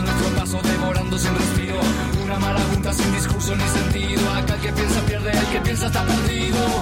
nuestro paso, devorando sin respiro. Una marabunta sin discurso ni sentido. Acá el que piensa pierde, el que piensa está perdido.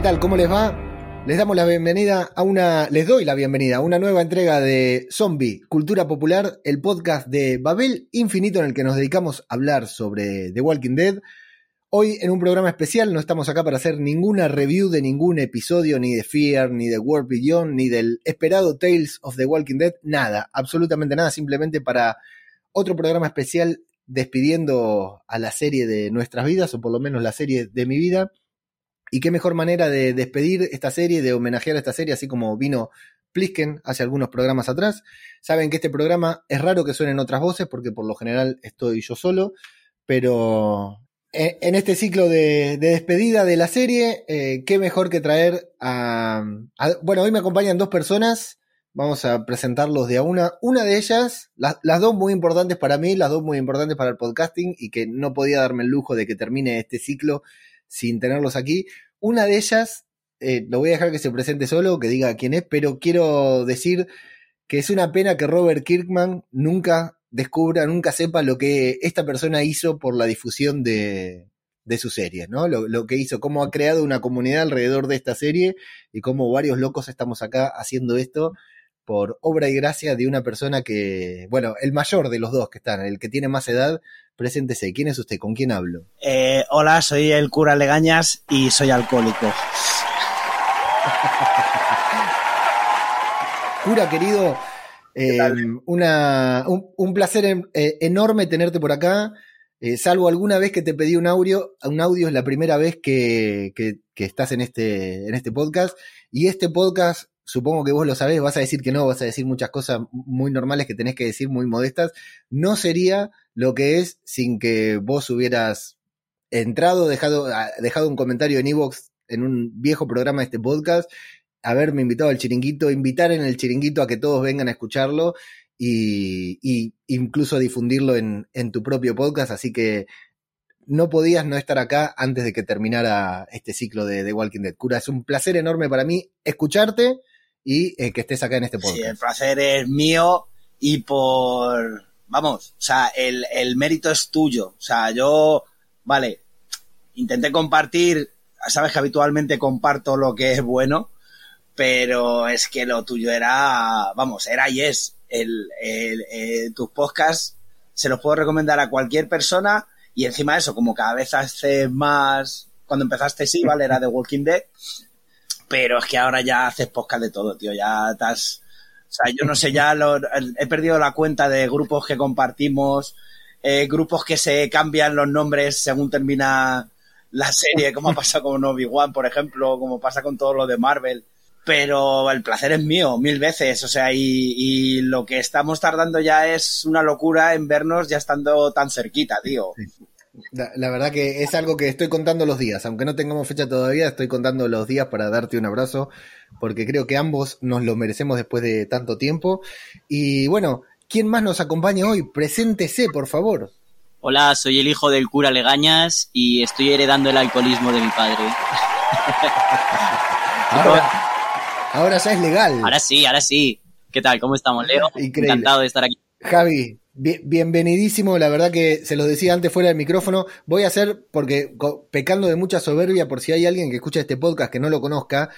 ¿Qué tal? ¿Cómo les va? Les damos la bienvenida a una. Les doy la bienvenida a una nueva entrega de Zombie, Cultura Popular, el podcast de Babel Infinito en el que nos dedicamos a hablar sobre The Walking Dead. Hoy en un programa especial no estamos acá para hacer ninguna review de ningún episodio, ni de Fear, ni de World Beyond, ni del esperado Tales of the Walking Dead, nada, absolutamente nada, simplemente para otro programa especial despidiendo a la serie de nuestras vidas, o por lo menos la serie de mi vida. Y qué mejor manera de despedir esta serie, de homenajear esta serie, así como vino Plisken hace algunos programas atrás. Saben que este programa es raro que suenen otras voces, porque por lo general estoy yo solo, pero eh, en este ciclo de, de despedida de la serie, eh, qué mejor que traer a, a- Bueno, hoy me acompañan dos personas, vamos a presentarlos de a una. Una de ellas, las, las dos muy importantes para mí, las dos muy importantes para el podcasting, y que no podía darme el lujo de que termine este ciclo sin tenerlos aquí. Una de ellas, eh, lo voy a dejar que se presente solo, que diga quién es, pero quiero decir que es una pena que Robert Kirkman nunca descubra, nunca sepa lo que esta persona hizo por la difusión de, de su serie, ¿no? Lo, lo que hizo, cómo ha creado una comunidad alrededor de esta serie y cómo varios locos estamos acá haciendo esto por obra y gracia de una persona que, bueno, el mayor de los dos que están, el que tiene más edad, preséntese. ¿Quién es usted? ¿Con quién hablo? Eh, hola, soy el cura Legañas y soy alcohólico. Cura querido, eh, una, un, un placer en- eh, enorme tenerte por acá. Eh, salvo alguna vez que te pedí un audio, un audio es la primera vez que, que- que estás en este, en este podcast. Y este podcast, supongo que vos lo sabés, vas a decir que no, vas a decir muchas cosas muy normales que tenés que decir, muy modestas. No sería lo que es sin que vos hubieras entrado, dejado, ah, dejado un comentario en Evox en un viejo programa de este podcast haberme invitado al chiringuito, invitar en el chiringuito a que todos vengan a escucharlo y, y incluso difundirlo en, tu propio podcast, así que no podías no estar acá antes de que terminara este ciclo de, de Walking Dead. Cura, es un placer enorme para mí escucharte y eh, que estés acá en este Sí, el podcast. placer es mío y por... Vamos, o sea, el, el mérito es tuyo. O sea, yo, vale, intenté compartir, sabes que habitualmente comparto lo que es bueno, pero es que lo tuyo era, vamos, era y es. El, el- eh, tus podcasts se los puedo recomendar a cualquier persona y encima de eso, como cada vez haces más, cuando empezaste sí, vale, era de Walking Dead, pero es que ahora ya haces podcast de todo, tío, ya estás... O sea, yo no sé, ya lo- he perdido la cuenta de grupos que compartimos, eh, grupos que se cambian los nombres según termina la serie, como ha pasado con Obi-Wan, por ejemplo, como pasa con todo lo de Marvel. Pero el placer es mío, mil veces. O sea, y, y lo que estamos tardando ya es una locura en vernos ya estando tan cerquita, tío. La, la verdad que es algo que estoy contando los días, aunque no tengamos fecha todavía, estoy contando los días para darte un abrazo, porque creo que ambos nos lo merecemos después de tanto tiempo. Y bueno, ¿quién más nos acompaña hoy? Preséntese, por favor. Hola, soy el hijo del cura Legañas y estoy heredando el alcoholismo de mi padre. Ahora, Ahora ya es legal. Ahora sí, ahora sí. ¿Qué tal? ¿Cómo estamos, Leo? Increíble. Encantado de estar aquí. Javi, bi- bienvenidísimo. La verdad que se los decía antes fuera del micrófono. Voy a hacer, porque pecando de mucha soberbia, por si hay alguien que escucha este podcast que no lo conozca,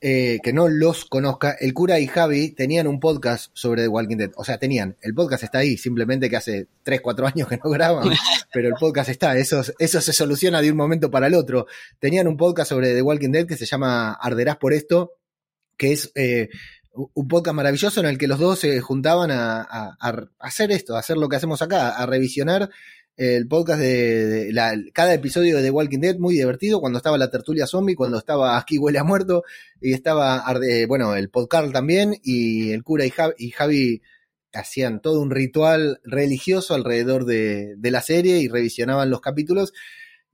eh, que no los conozca, el cura y Javi tenían un podcast sobre The Walking Dead. O sea, tenían. El podcast está ahí, simplemente que hace 3, 4 años que no graban, pero el podcast está. Eso, eso se soluciona de un momento para el otro. Tenían un podcast sobre The Walking Dead que se llama Arderás por esto, que es eh, un podcast maravilloso en el que los dos se juntaban a, hacer esto, a hacer lo que hacemos acá, a revisionar el podcast de, cada episodio de The Walking Dead, muy divertido, cuando estaba la tertulia zombie, cuando estaba Aquí huele a muerto, y estaba, Arde- bueno, el podcast también, y el cura y Javi, hacían todo un ritual religioso alrededor de, de la serie y revisionaban los capítulos.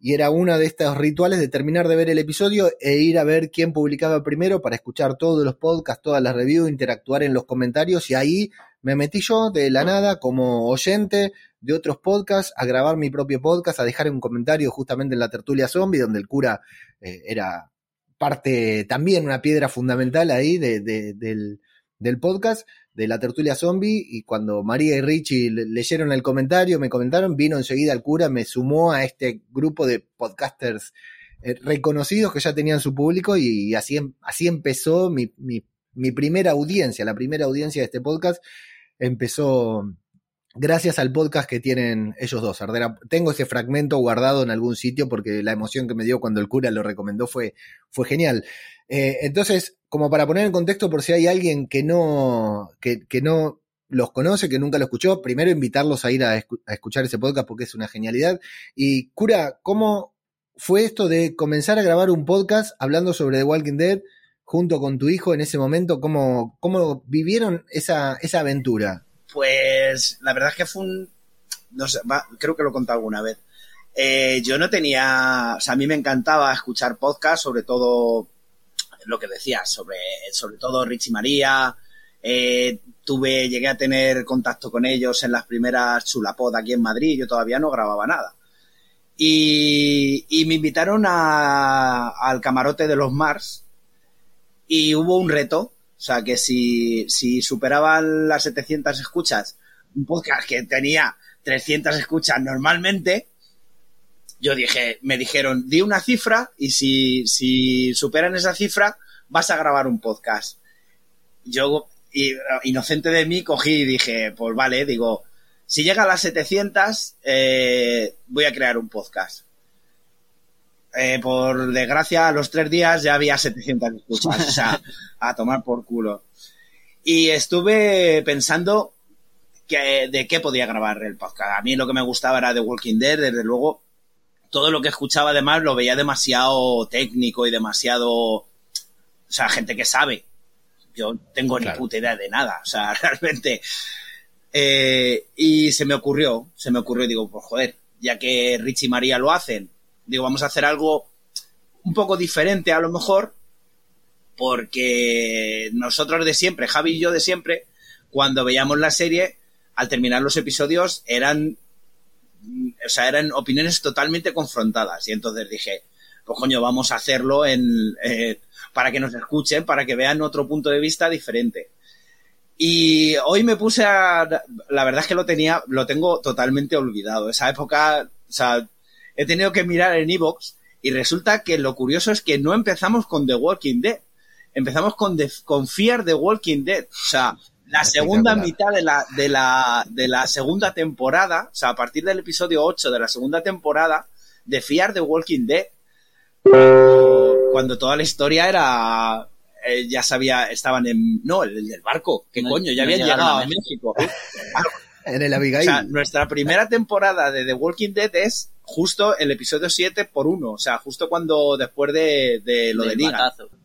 Y era uno de estos rituales de terminar de ver el episodio e ir a ver quién publicaba primero para escuchar todos los podcasts, todas las reviews, interactuar en los comentarios. Y ahí me metí yo de la nada como oyente de otros podcasts a grabar mi propio podcast, a dejar un comentario justamente en la tertulia zombie, donde el cura eh, era parte también una piedra fundamental ahí de- de- del, del podcast de la tertulia zombie y cuando María y Richie le- leyeron el comentario, me comentaron, vino enseguida el cura, me sumó a este grupo de podcasters eh, reconocidos que ya tenían su público y, así, em- así empezó mi, mi primera audiencia, la primera audiencia de este podcast empezó gracias al podcast que tienen ellos dos. Ardera, tengo ese fragmento guardado en algún sitio porque la emoción que me dio cuando el cura lo recomendó fue, fue genial. Eh, entonces, como para poner en contexto por si hay alguien que no, que, no los conoce, que nunca lo escuchó, primero invitarlos a ir a, a escuchar ese podcast porque es una genialidad. Y cura, ¿cómo fue esto de comenzar a grabar un podcast hablando sobre The Walking Dead junto con tu hijo en ese momento? ¿Cómo, cómo vivieron esa, esa aventura? Pues la verdad es que fue un. No sé, va- creo que lo he contado alguna vez. Eh, yo no tenía. O sea, a mí me encantaba escuchar podcasts, sobre todo lo que decías, sobre, sobre todo Richie María. Eh, tuve, llegué a tener contacto con ellos en las primeras chulapod aquí en Madrid. Yo todavía no grababa nada. Y, me invitaron al camarote de los Mars y hubo un reto. O sea, que si, si superaban las 700 escuchas, un podcast que tenía 300 escuchas normalmente, yo dije, me dijeron, di una cifra y si, si superan esa cifra, vas a grabar un podcast. Yo, inocente de mí, cogí y dije, pues vale, digo, si llega a las 700, eh, voy a crear un podcast. Eh, por desgracia, a los tres días ya había 700 escuchas. O sea, a tomar por culo. Y estuve pensando que, de qué podía grabar el podcast. A mí lo que me gustaba era The Walking Dead, desde luego. Todo lo que escuchaba además lo veía demasiado técnico y demasiado... O sea, gente que sabe. Yo tengo Claro. ni puta idea de nada. O sea, realmente... Eh, y se me ocurrió, se me ocurrió, digo, pues joder, ya que Rich y María lo hacen, digo, vamos a hacer algo un poco diferente a lo mejor, porque nosotros de siempre, Javi y yo de siempre, cuando veíamos la serie, al terminar los episodios eran, o sea, eran opiniones totalmente confrontadas. Y entonces dije, pues coño, vamos a hacerlo en, eh, para que nos escuchen, para que vean otro punto de vista diferente. Y hoy me puse a, la verdad es que lo tenía, lo tengo totalmente olvidado. Esa época, o sea, he tenido que mirar en Evox y resulta que lo curioso es que no empezamos con The Walking Dead. Empezamos con, The- con Fear the Walking Dead. O sea, la segunda mitad de la, de, la, de la segunda temporada, o sea, a partir del episodio 8 de la segunda temporada, de Fear the Walking Dead. Cuando, toda la historia era. eh, ya sabía, estaban en. No, el, el del barco. ¿Qué No- coño? Ya no habían llegado a México. En el O Abigail. sea, nuestra primera temporada de The Walking Dead es justo el episodio 7 por 1. O sea, justo cuando después de, de lo de.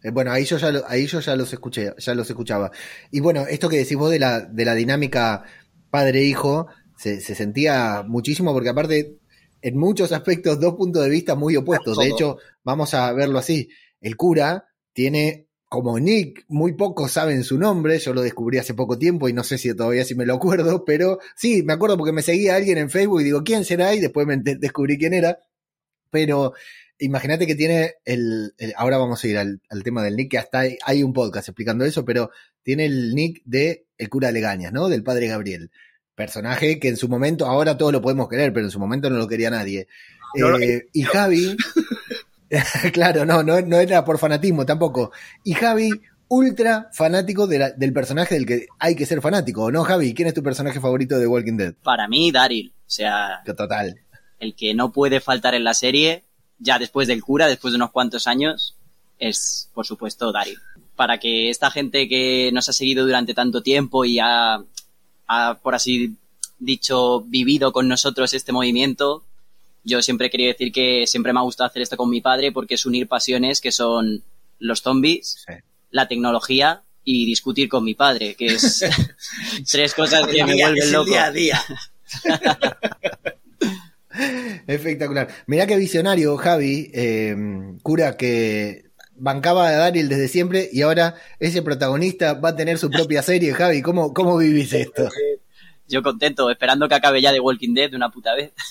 Eh, Bueno, ahí yo ya lo- ahí yo ya los escuché, ya los escuchaba. Y bueno, esto que decís vos de la, de la dinámica padre-hijo, se, se sentía muchísimo porque aparte, en muchos aspectos, dos puntos de vista muy opuestos. De hecho, vamos a verlo así. El cura tiene, como Nick, muy pocos saben su nombre, yo lo descubrí hace poco tiempo y no sé si todavía si me lo acuerdo, pero sí, me acuerdo porque me seguía alguien en Facebook y digo, ¿quién será? Y después me descubrí quién era. Pero imagínate que tiene el, Ahora vamos a ir al, tema del nick, que hasta hay, un podcast explicando eso, pero tiene el nick de el cura Legañas, ¿no? Del padre Gabriel. Personaje que en su momento, ahora todos lo podemos querer, pero en su momento no lo quería nadie. Eh, y Javi. claro, no, no, no era por fanatismo tampoco. Y Javi ultra fanático del personaje del que hay que ser fanático, ¿no, Javi? ¿Quién es tu personaje favorito de Walking Dead? Para mí, Daryl. O sea. Total. El que no puede faltar en la serie, ya después del cura, después de unos cuantos años, es, por supuesto, Daryl. Para que esta gente que nos ha seguido durante tanto tiempo y ha, ha por así dicho, vivido con nosotros este movimiento, yo siempre quería decir que siempre me ha gustado hacer esto con mi padre porque es unir pasiones que son los zombies, la tecnología y discutir con mi padre, que es tres cosas que me vuelven loco. Día a día. Espectacular. Mirá qué visionario, Javi, eh, cura que bancaba a Daryl desde siempre y ahora ese protagonista va a tener su propia serie. Javi, ¿cómo, cómo vivís esto? Yo contento, esperando que acabe ya de Walking Dead de una puta vez.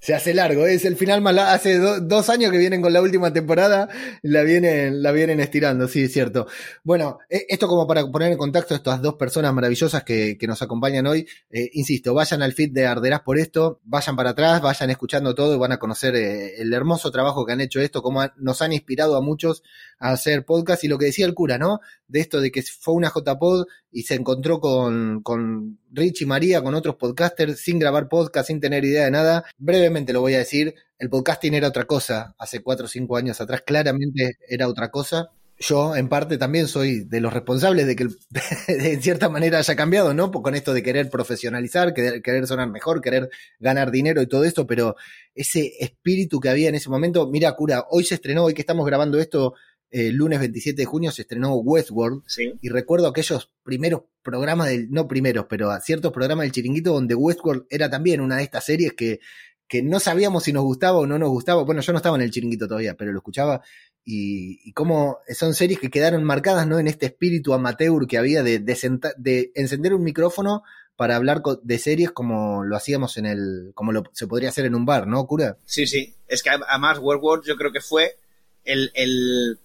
Se hace largo, es el final más hace dos años que vienen con la última temporada, la vienen, la vienen estirando, sí, es cierto. Bueno, e, esto como para poner en contacto a estas dos personas maravillosas que, nos acompañan hoy, eh, insisto, vayan al feed de Arderás por esto, vayan para atrás, vayan escuchando todo y van a conocer eh, el hermoso trabajo que han hecho esto, cómo nos han inspirado a muchos a hacer podcast y lo que decía el cura, ¿no? De esto de que fue una JPod y se encontró con, con Rich y María, con otros podcasters, sin grabar podcast, sin tener idea de nada. Brevemente lo voy a decir, el podcasting era otra cosa hace cuatro o cinco años atrás, claramente era otra cosa. Yo, en parte, también soy de los responsables de que de cierta manera haya cambiado, ¿no? Con esto de querer profesionalizar, querer, querer sonar mejor, querer ganar dinero y todo esto, pero ese espíritu que había en ese momento, mira, cura, hoy se estrenó, hoy que estamos grabando esto, el lunes 27 de junio se estrenó Westworld y recuerdo aquellos primeros programas del, no primeros, pero a ciertos programas del chiringuito donde Westworld era también una de estas series que, que no sabíamos si nos gustaba o no nos gustaba. Bueno, yo no estaba en el chiringuito todavía, pero lo escuchaba y, y cómo son series que quedaron marcadas ¿no? en este espíritu amateur que había de, de, encender un micrófono para hablar de series como lo hacíamos en el, como lo, se podría hacer en un bar, ¿no, cura? Sí, sí. Es que además Westworld yo creo que fue el, el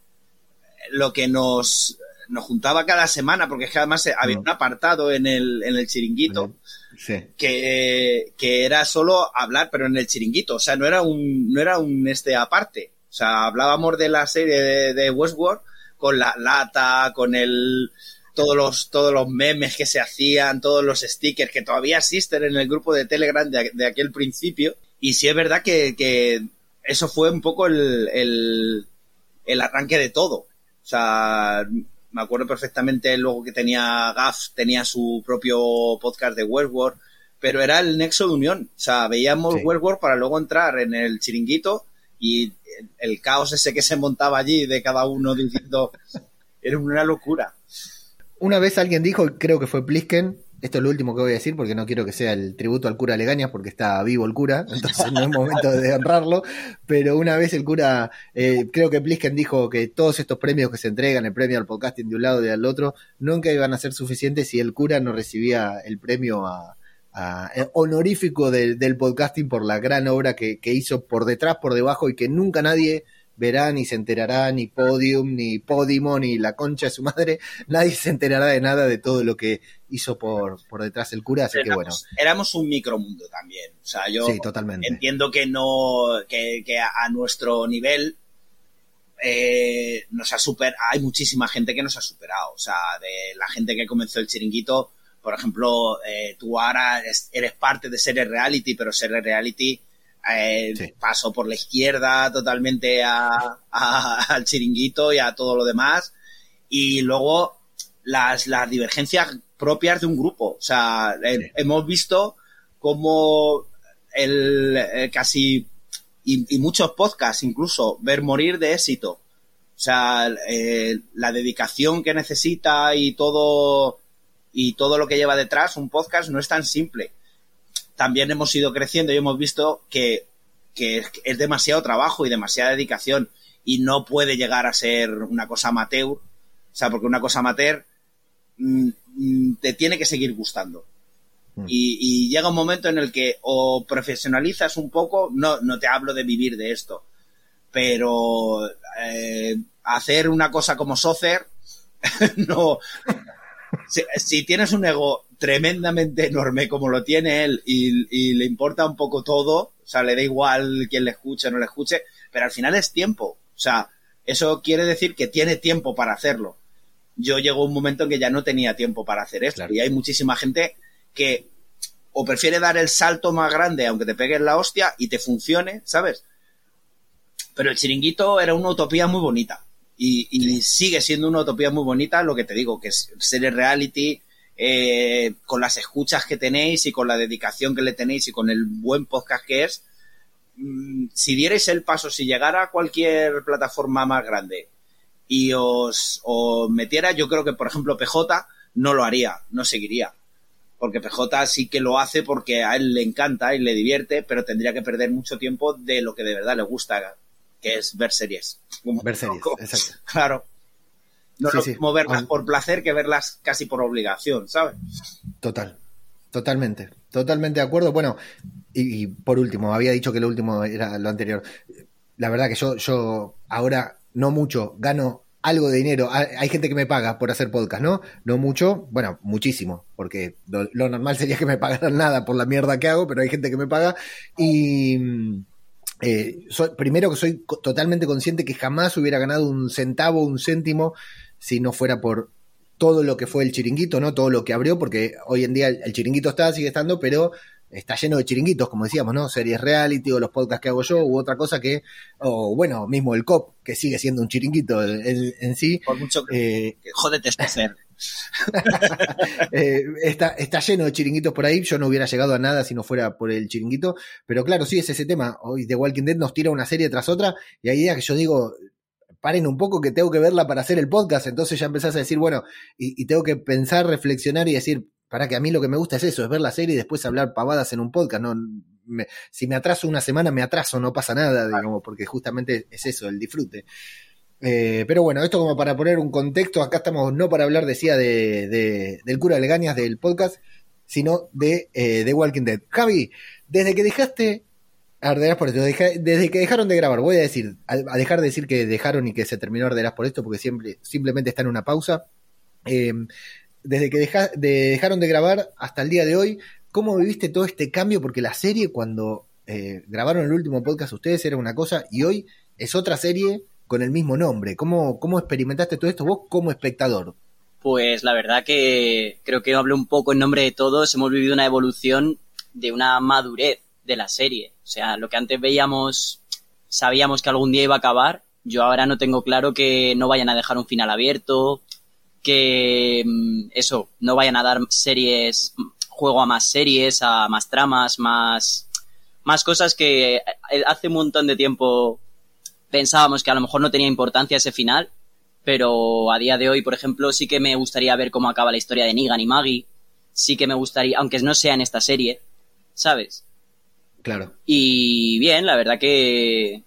lo que nos, nos juntaba cada semana, porque es que además había un apartado en el, en el chiringuito que, que era solo hablar, pero en el chiringuito, o sea, no era un, no era un este aparte. O sea, hablábamos de la serie de, Westworld con la lata, con el, todos los, todos los memes que se hacían, todos los stickers que todavía existen en el grupo de Telegram de, de aquel principio. Y sí es verdad que, que eso fue un poco el, el, el arranque de todo. O sea, me acuerdo perfectamente luego que tenía Gaff, tenía su propio podcast de Westworld, pero era el nexo de unión. O sea, veíamos sí. Westworld para luego entrar en el chiringuito y el caos ese que se montaba allí de cada uno diciendo era una locura. Una vez alguien dijo, creo que fue Plisken, esto es lo último que voy a decir porque no quiero que sea el tributo al cura Legañas porque está vivo el cura, entonces no es momento de honrarlo, pero una vez el cura, eh, creo que Plisken dijo que todos estos premios que se entregan, el premio al podcasting de un lado y del otro, nunca iban a ser suficientes si el cura no recibía el premio a, eh, honorífico del podcasting por la gran obra que hizo por detrás, por debajo y que nunca nadie verá ni se enterará ni Podium, ni Podimo, ni la concha de su madre, nadie se enterará de nada de todo lo que hizo por, por detrás el cura, así que bueno. Éramos un micromundo también, o sea, yo totalmente. entiendo que no, que, que a nuestro nivel eh, nos ha super, hay muchísima gente que nos ha superado, o sea, de la gente que comenzó el chiringuito, por ejemplo, eh, tú ahora eres, parte de Series Reality, pero Series Reality eh, pasó por la izquierda totalmente al chiringuito y a todo lo demás. Y luego las, las divergencias propias de un grupo. O sea, eh, hemos visto cómo el, eh, casi y, muchos podcasts incluso ver morir de éxito. O sea, la dedicación que necesita y todo y todo lo que lleva detrás un podcast no es tan simple también hemos ido creciendo y hemos visto que, es demasiado trabajo y demasiada dedicación y no puede llegar a ser una cosa amateur. O sea, porque una cosa amateur mm, mm, te tiene que seguir gustando. Mm. Y, llega un momento en el que o profesionalizas un poco, no, no te hablo de vivir de esto, pero eh, hacer una cosa como Socer, no. Si, tienes un ego tremendamente enorme como lo tiene él y, le importa un poco todo, o sea, le da igual quién le escuche o no le escuche, pero al final es tiempo. O sea, eso quiere decir que tiene tiempo para hacerlo. Yo llegó un momento en que ya no tenía tiempo para hacer esto y hay muchísima gente que o prefiere dar el salto más grande aunque te pegues la hostia y te funcione, ¿sabes? Pero el chiringuito era una utopía muy bonita y, sigue siendo una utopía muy bonita, lo que te digo, que es serie reality, eh, con las escuchas que tenéis y con la dedicación que le tenéis y con el buen podcast que es, mm, si dierais el paso, si llegara a cualquier plataforma más grande y os, os metiera, yo creo que, por ejemplo, PJ no lo haría, no seguiría. Porque PJ sí que lo hace porque a él le encanta y le divierte, pero tendría que perder mucho tiempo de lo que de verdad le gusta, que es ver series. ver series, exacto. Claro. No es lo verlas por placer que verlas casi por obligación, ¿sabes? Total, totalmente, totalmente de acuerdo. Bueno, y, y, por último, había dicho que lo último era lo anterior. La verdad que yo, yo ahora no mucho gano algo de dinero. Hay gente que me paga por hacer podcast, ¿no? No mucho, bueno, muchísimo, porque lo, normal sería que me pagaran nada por la mierda que hago, pero hay gente que me paga. Y eh, primero que soy totalmente consciente que jamás hubiera ganado un centavo, un céntimo, si no fuera por todo lo que fue el chiringuito, ¿no? Todo lo que abrió, porque hoy en día el chiringuito está, sigue estando, pero está lleno de chiringuitos, como decíamos, ¿no? Series reality o los podcasts que hago yo u otra cosa que, o bueno, mismo el COP, que sigue siendo un chiringuito en, sí. Por mucho que, eh, jódete este ser. Eh, está, está lleno de chiringuitos por ahí, yo no hubiera llegado a nada si no fuera por el chiringuito, pero claro, sí es ese tema, hoy The Walking Dead nos tira una serie tras otra y hay días que yo digo, paren un poco que tengo que verla para hacer el podcast, entonces ya empezás a decir, bueno, y tengo que pensar, reflexionar y decir, para que a mí lo que me gusta es eso, es ver la serie y después hablar pavadas en un podcast. No, si me atraso una semana, me atraso, no pasa nada, digamos, porque justamente es eso, el disfrute. Eh, pero bueno, esto como para poner un contexto, acá estamos no para hablar, decía, de, del cura de Legañas del podcast, sino de eh, Walking Dead. Javi, desde que dejaste, Arderás por esto, desde que dejaron de grabar, voy a decir, a, dejar de decir que dejaron y que se terminó Arderás por esto, porque siempre, simplemente está en una pausa. Eh, desde que dejaron de grabar hasta el día de hoy, ¿cómo viviste todo este cambio? Porque la serie cuando eh, grabaron el último podcast ustedes era una cosa y hoy es otra serie con el mismo nombre. ¿Cómo, cómo experimentaste todo esto vos como espectador? Pues la verdad que creo que hablo un poco en nombre de todos. Hemos vivido una evolución de una madurez de la serie. O sea, lo que antes veíamos, sabíamos que algún día iba a acabar. Yo ahora no tengo claro que no vayan a dejar un final abierto, que mm, eso, no vayan a dar series, juego a más series, a más tramas, más, más cosas que hace un montón de tiempo pensábamos que a lo mejor no tenía importancia ese final, pero a día de hoy, por ejemplo, sí que me gustaría ver cómo acaba la historia de Negan y Maggie, sí que me gustaría, aunque no sea en esta serie, ¿sabes? Claro. Y bien, la verdad que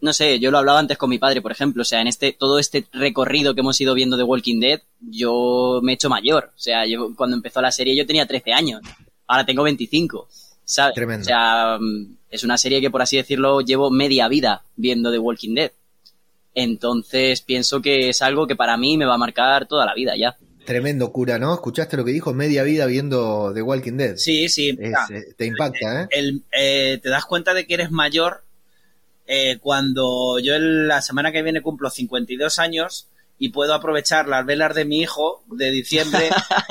no sé, yo lo hablaba antes con mi padre, por ejemplo, o sea, en este, todo este recorrido que hemos ido viendo de Walking Dead, yo me he hecho mayor, o sea, yo cuando empezó la serie yo tenía 13 años, ahora tengo 25, ¿sabes? Tremendo. O sea, mm, es una serie que por así decirlo llevo media vida viendo de Walking Dead. Entonces pienso que es algo que para mí me va a marcar toda la vida ya. Tremendo cura, ¿no? ¿Escuchaste lo que dijo? Media vida viendo The Walking Dead. Sí, sí. Eh, te impacta, ¿eh? ¿eh? Te das cuenta de que eres mayor eh, cuando yo la semana que viene cumplo 52 años y puedo aprovechar las velas de mi hijo de diciembre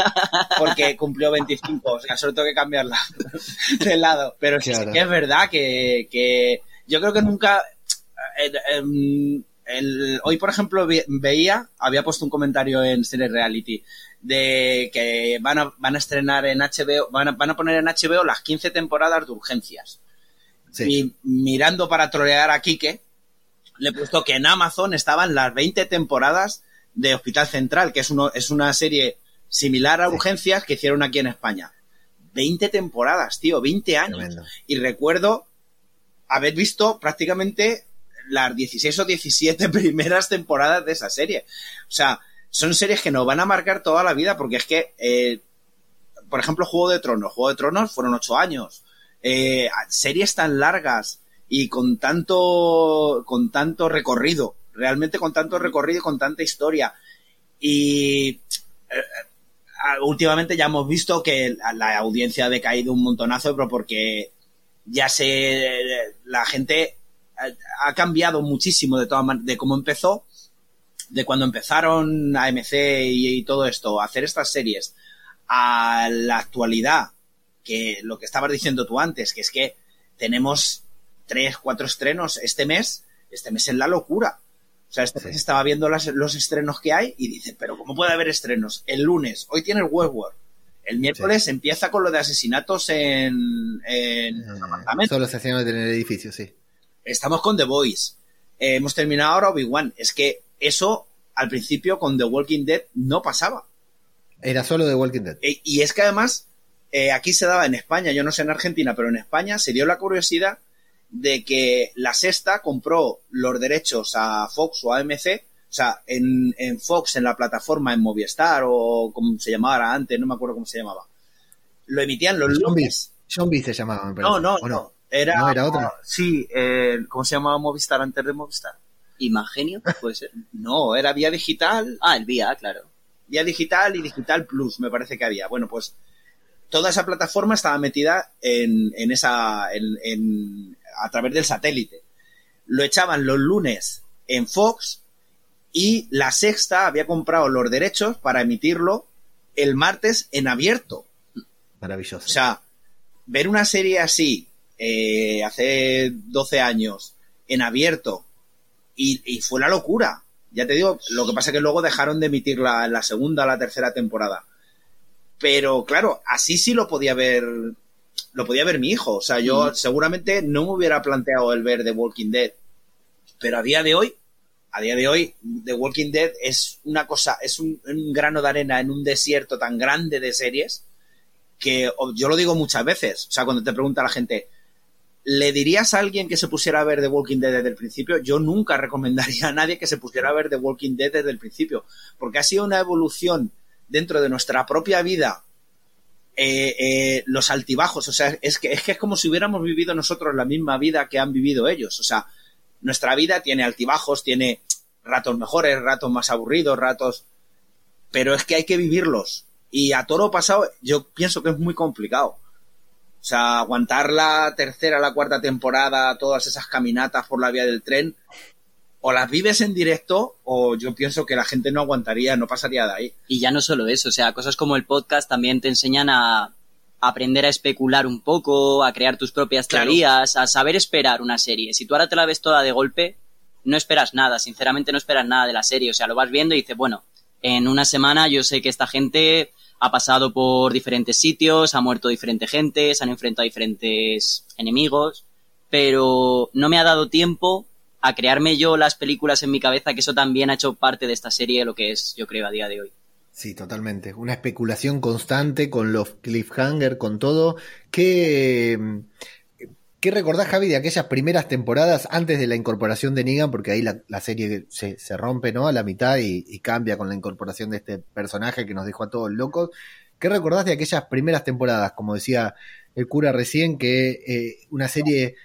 porque cumplió 25. O sea, solo tengo que cambiarla de lado. Pero sí, que es verdad que, yo creo que nunca... Eh, em, hoy, por ejemplo, veía, había puesto un comentario en Series Reality de que van a, van a estrenar en HBO, van a, van a poner en HBO las 15 temporadas de urgencias. Y mirando para trolear a Quique, le he puesto que en Amazon estaban las 20 temporadas de Hospital Central, que es, uno, es una serie similar a Urgencias que hicieron aquí en España. 20 temporadas, tío, 20 años. Y recuerdo haber visto prácticamente las 16 o 17 primeras temporadas de esa serie. O sea, son series que nos van a marcar toda la vida porque es que eh, por ejemplo, Juego de Tronos. Juego de Tronos fueron ocho años. Eh, series tan largas y con tanto, con tanto recorrido, realmente con tanto recorrido y con tanta historia. Y eh, últimamente ya hemos visto que la audiencia ha decaído un montonazo, pero porque ya se, la gente ha cambiado muchísimo de, cómo empezó, de cuando empezaron AMC y, todo esto, hacer estas series, a la actualidad, que lo que estabas diciendo tú antes, que es que tenemos tres, cuatro estrenos este mes, este mes es la locura. O sea, este mes estaba viendo las, los estrenos que hay y dice, pero ¿cómo puede haber estrenos? El lunes, hoy tiene el Westworld. El miércoles Sí. empieza con lo de asesinatos en, en Eh, apartamentos. solo asesinatos en el edificio, sí. Estamos con The Voice. Eh, hemos terminado ahora Obi-Wan. Es que eso al principio con The Walking Dead no pasaba. Era solo de Walking Dead. E- y es que además, eh, aquí se daba en España, yo no sé en Argentina, pero en España se dio la curiosidad de que la sexta compró los derechos a Fox o a AMC, o sea, en, en Fox, en la plataforma, en Movistar o como se llamaba antes, no me acuerdo cómo se llamaba. Lo emitían los Zombie, lunes. Zombie se llamaba, me parece. No, no, ¿O no. Era, ¿No era otra? Sí, eh, ¿cómo se llamaba Movistar antes de Movistar? Imagenio, puede ser. No, era vía digital, Ah, el VIA, claro. vía digital y digital plus, me parece que había. Bueno, pues toda esa plataforma estaba metida en, en esa, en, en- a través del satélite. Lo echaban los lunes en Fox y la sexta había comprado los derechos para emitirlo el martes en abierto. Maravilloso. O sea, ver una serie así eh, hace 12 años en abierto y, y fue la locura. Ya te digo, lo que pasa es que luego dejaron de emitir la, la segunda o la tercera temporada. Pero claro, así sí lo podía ver, lo podía ver mi hijo. O sea, yo Mm. seguramente no me hubiera planteado el ver The Walking Dead. Pero a día de hoy, a día de hoy, The Walking Dead es una cosa, es un, un grano de arena en un desierto tan grande de series que yo lo digo muchas veces. O sea, cuando te pregunta la gente, ¿le dirías a alguien que se pusiera a ver The Walking Dead desde el principio? Yo nunca recomendaría a nadie que se pusiera a ver The Walking Dead desde el principio, porque ha sido una evolución dentro de nuestra propia vida. Eh, eh, los altibajos, o sea, es que, es que es como si hubiéramos vivido nosotros la misma vida que han vivido ellos. O sea, nuestra vida tiene altibajos, tiene ratos mejores, ratos más aburridos, ratos. Pero es que hay que vivirlos. Y a toro pasado, yo pienso que es muy complicado. O sea, aguantar la tercera, la cuarta temporada, todas esas caminatas por la vía del tren, o las vives en directo, o yo pienso que la gente no aguantaría, no pasaría de ahí. Y ya no solo eso, o sea, cosas como el podcast también te enseñan a aprender a especular un poco, a crear tus propias Claro. teorías, a saber esperar una serie. Si tú ahora te la ves toda de golpe, no esperas nada, sinceramente no esperas nada de la serie, o sea, lo vas viendo y dices, bueno, en una semana yo sé que esta gente ha pasado por diferentes sitios, ha muerto diferente gente, se han enfrentado a diferentes enemigos, pero no me ha dado tiempo a crearme yo las películas en mi cabeza, que eso también ha hecho parte de esta serie, lo que es, yo creo, a día de hoy. Sí, totalmente. Una especulación constante con los cliffhanger, con todo. ¿Qué, ¿Qué recordás, Javi, de aquellas primeras temporadas antes de la incorporación de Negan? Porque ahí la, la serie se, se rompe ¿no? a la mitad y, cambia con la incorporación de este personaje que nos dejó a todos locos. ¿Qué recordás de aquellas primeras temporadas? Como decía el cura recién, que eh, una serie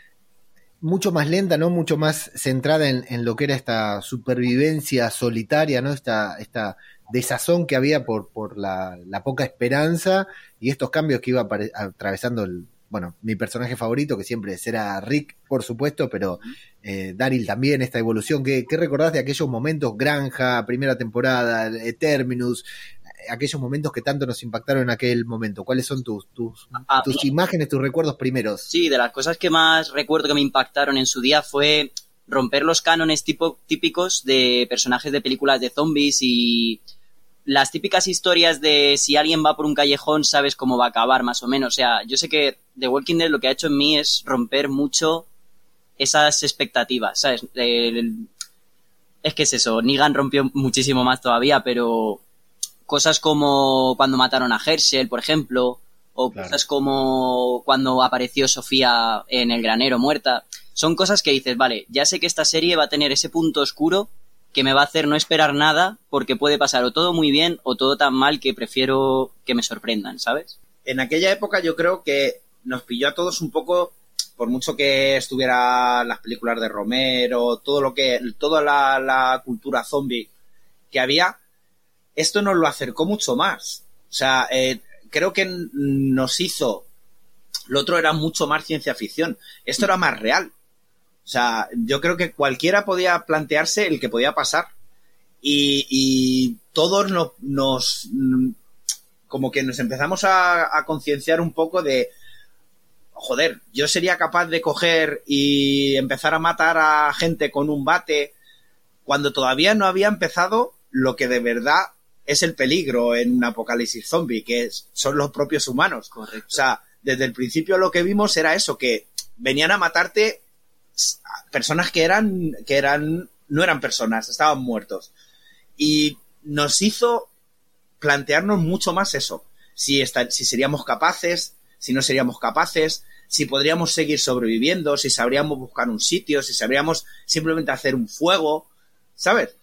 mucho más lenta, ¿no? Mucho más centrada en, en lo que era esta supervivencia solitaria, ¿no? Esta, esta desazón que había por, por la, poca esperanza y estos cambios que iba atravesando el, bueno, mi personaje favorito, que siempre será Rick, por supuesto, pero eh, Daryl también, esta evolución. ¿Qué, ¿Qué recordás de aquellos momentos, Granja, primera temporada, Terminus, aquellos momentos que tanto nos impactaron en aquel momento? ¿Cuáles son tus, tus, tus mí- imágenes, tus recuerdos primeros? Sí, de las cosas que más recuerdo que me impactaron en su día fue romper los cánones tipo, típicos de personajes de películas de zombies y las típicas historias de si alguien va por un callejón sabes cómo va a acabar más o menos. O sea, yo sé que The Walking Dead lo que ha hecho en mí es romper mucho esas expectativas, ¿sabes? El- es que es eso, Negan rompió muchísimo más todavía, pero cosas como cuando mataron a Herschel, por ejemplo, o Claro. cosas como cuando apareció Sofía en el granero muerta, son cosas que dices, vale, ya sé que esta serie va a tener ese punto oscuro que me va a hacer no esperar nada porque puede pasar o todo muy bien o todo tan mal que prefiero que me sorprendan, ¿sabes? en aquella época yo creo que nos pilló a todos un poco, por mucho que estuviera las películas de Romero, todo lo que, toda la, la cultura zombie que había, esto nos lo acercó mucho más. O sea, eh, creo que nos hizo. Lo otro era mucho más ciencia ficción. Esto era más real. O sea, yo creo que cualquiera podía plantearse el que podía pasar. Y, todos nos, nos, como que nos empezamos a, a concienciar un poco de, joder, yo sería capaz de coger y empezar a matar a gente con un bate cuando todavía no había empezado lo que de verdad es el peligro en un apocalipsis zombie, que es, son los propios humanos. Correcto. O sea, desde el principio lo que vimos era eso, que venían a matarte personas que eran, que eran, no eran personas, estaban muertos. Y nos hizo plantearnos mucho más eso. Si, está, si seríamos capaces, si no seríamos capaces, si podríamos seguir sobreviviendo, si sabríamos buscar un sitio, si sabríamos simplemente hacer un fuego, ¿sabes?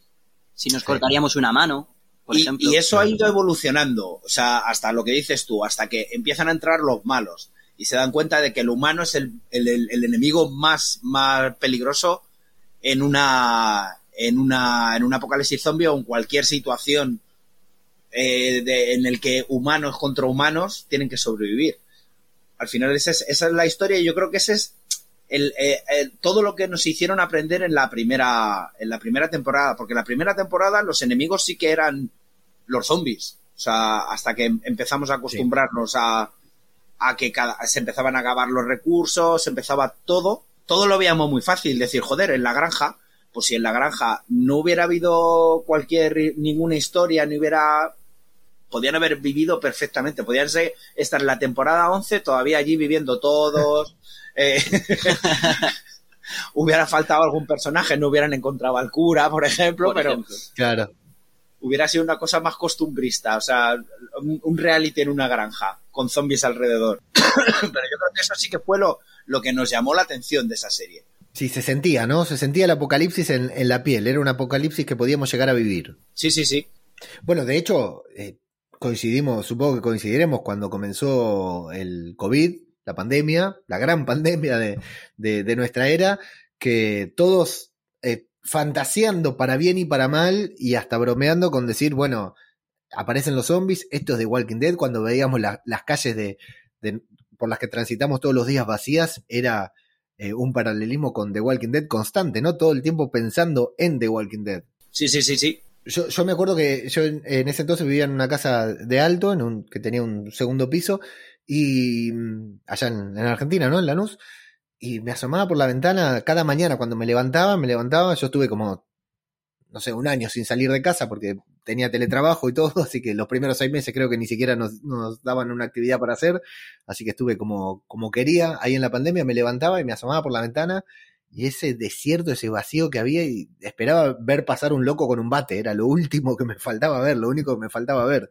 Si nos cortaríamos una mano, por y, ejemplo. y eso ha ido evolucionando, o sea, hasta lo que dices tú, hasta que empiezan a entrar los malos y se dan cuenta de que el humano es el, el- el- el enemigo más, más peligroso en una, en una, en un apocalipsis zombie o en cualquier situación eh, de- en el que humanos contra humanos tienen que sobrevivir. Al final esa es, esa es la historia y yo creo que ese es el, eh, el- todo lo que nos hicieron aprender en la primera en la primera temporada, porque en la primera temporada los enemigos sí que eran los zombies, o sea, hasta que em- empezamos a acostumbrarnos a, a que cada, se empezaban a acabar los recursos, se empezaba todo, todo lo veíamos muy fácil, decir, joder, en la granja, pues si en la granja no hubiera habido cualquier ninguna historia, ni hubiera podían haber vivido perfectamente, podían ser, estar en la temporada 11 todavía allí viviendo todos, eh, hubiera faltado algún personaje, no hubieran encontrado al cura, por ejemplo, por pero ejemplo. Claro. hubiera sido una cosa más costumbrista, o sea, un, un reality en una granja, con zombies alrededor. pero yo creo que eso sí que fue lo, lo que nos llamó la atención de esa serie. Sí, se sentía, ¿no? Se sentía el apocalipsis en, en la piel. Era un apocalipsis que podíamos llegar a vivir. Sí, sí, sí. Bueno, de hecho, eh, coincidimos, supongo que coincidiremos cuando comenzó el COVID, la pandemia, la gran pandemia de, de- de nuestra era, que todos eh, fantaseando para bien y para mal y hasta bromeando con decir, bueno, aparecen los zombies, esto es de Walking Dead, cuando veíamos la- las calles de, de- por las que transitamos todos los días vacías, era eh, un paralelismo con The Walking Dead constante, ¿no? Todo el tiempo pensando en The Walking Dead. Sí, sí, sí, sí. Yo, yo me acuerdo que yo en, en ese entonces vivía en una casa de alto, en un, que tenía un segundo piso, y mm, allá en, en Argentina, ¿no? En Lanús, y me asomaba por la ventana cada mañana cuando me levantaba, me levantaba, yo estuve como, no sé, un año sin salir de casa porque tenía teletrabajo y todo, así que los primeros seis meses creo que ni siquiera nos, nos daban una actividad para hacer, así que estuve como, como quería ahí en la pandemia, me levantaba y me asomaba por la ventana y ese desierto, ese vacío que había y esperaba ver pasar un loco con un bate, era lo último que me faltaba ver, lo único que me faltaba ver.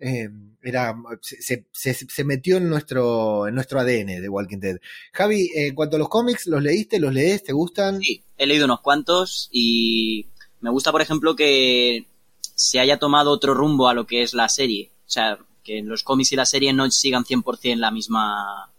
Eh, era, se, se, se, metió en nuestro, en nuestro ADN de Walking Dead. Javi, eh, en cuanto a los cómics, ¿los leíste? ¿Los lees? ¿Te gustan? Sí, he leído unos cuantos y me gusta, por ejemplo, que se haya tomado otro rumbo a lo que es la serie. O sea, que los cómics y la serie no sigan 100% la misma,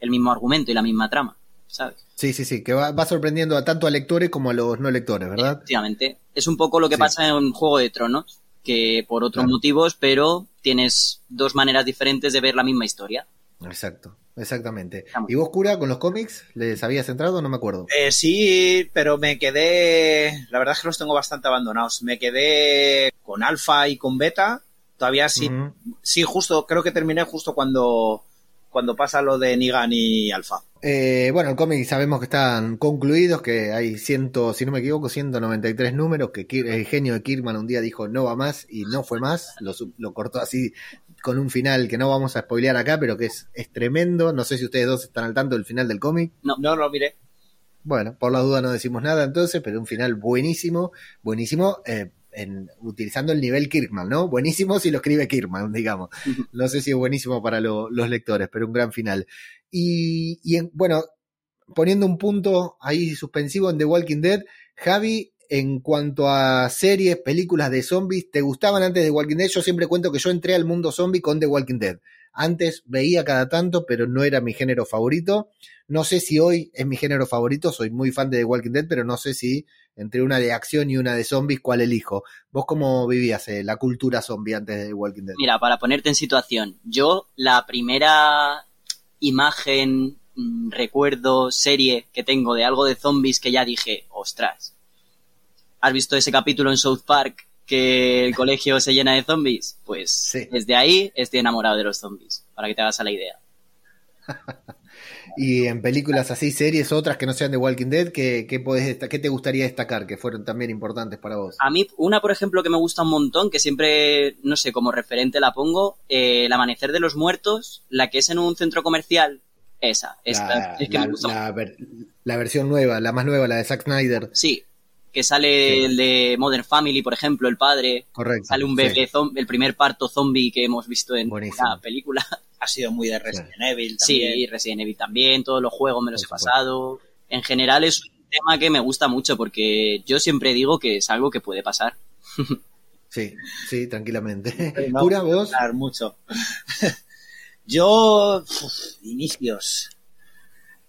el mismo argumento y la misma trama, ¿sabes? Sí, sí, sí, que va, va, sorprendiendo a tanto a lectores como a los no lectores, ¿verdad? Efectivamente. Es un poco lo que sí. pasa en Juego de Tronos, que por otros claro. motivos, pero tienes dos maneras diferentes de ver la misma historia. Exacto, exactamente. Vamos. ¿Y vos, cura, con los cómics, les habías entrado? No me acuerdo. Eh, sí, pero me quedé. La verdad es que los tengo bastante abandonados. Me quedé con alfa y con beta. Todavía sí. Uh -huh. Sí, justo, creo que terminé justo cuando, cuando pasa lo de Nigan y alfa. Eh, bueno, el cómic sabemos que están concluidos, que hay ciento, si no me equivoco, 193 números, que el genio de Kirkman un día dijo no va más y no fue más, lo, lo cortó así con un final que no vamos a spoilear acá, pero que es, es tremendo. No sé si ustedes dos están al tanto del final del cómic. No, no lo miré. Bueno, por la duda no decimos nada entonces, pero un final buenísimo, buenísimo, eh, en, utilizando el nivel Kirkman, ¿no? Buenísimo si lo escribe Kirkman, digamos. No sé si es buenísimo para lo, los lectores, pero un gran final. Y, y en, bueno, poniendo un punto ahí suspensivo en The Walking Dead, Javi, en cuanto a series, películas de zombies, ¿te gustaban antes de Walking Dead? Yo siempre cuento que yo entré al mundo zombie con The Walking Dead. Antes veía cada tanto, pero no era mi género favorito. No sé si hoy es mi género favorito, soy muy fan de The Walking Dead, pero no sé si entre una de acción y una de zombies, ¿cuál elijo? ¿Vos cómo vivías eh, la cultura zombie antes de The Walking Dead? Mira, para ponerte en situación, yo la primera imagen, mm, recuerdo, serie que tengo de algo de zombies que ya dije, ostras, ¿has visto ese capítulo en South Park que el colegio se llena de zombies? Pues Sí. desde ahí estoy enamorado de los zombies, para que te hagas a la idea. Y en películas así, series, otras que no sean de Walking Dead, ¿qué, qué, podés desta- qué te gustaría destacar que fueron también importantes para vos? A mí, una, por ejemplo, que me gusta un montón, que siempre, no sé, como referente la pongo, eh, El Amanecer de los Muertos, la que es en un centro comercial, esa. esta, la, es que la- me gusta la ver- la versión nueva, la más nueva, la de Zack Snyder. Sí, que sale Sí. el de Modern Family, por ejemplo, el padre. Correcto. Sale un sí. bebé, el primer parto zombie que hemos visto en Buenísimo. la película. Ha sido muy de Resident Evil también. Sí, Resident Evil también, todos los juegos me los he pasado. En general es un tema que me gusta mucho porque yo siempre digo que es algo que puede pasar. Sí, sí, tranquilamente. No Cura, vos. mucho. Yo, uf, inicios.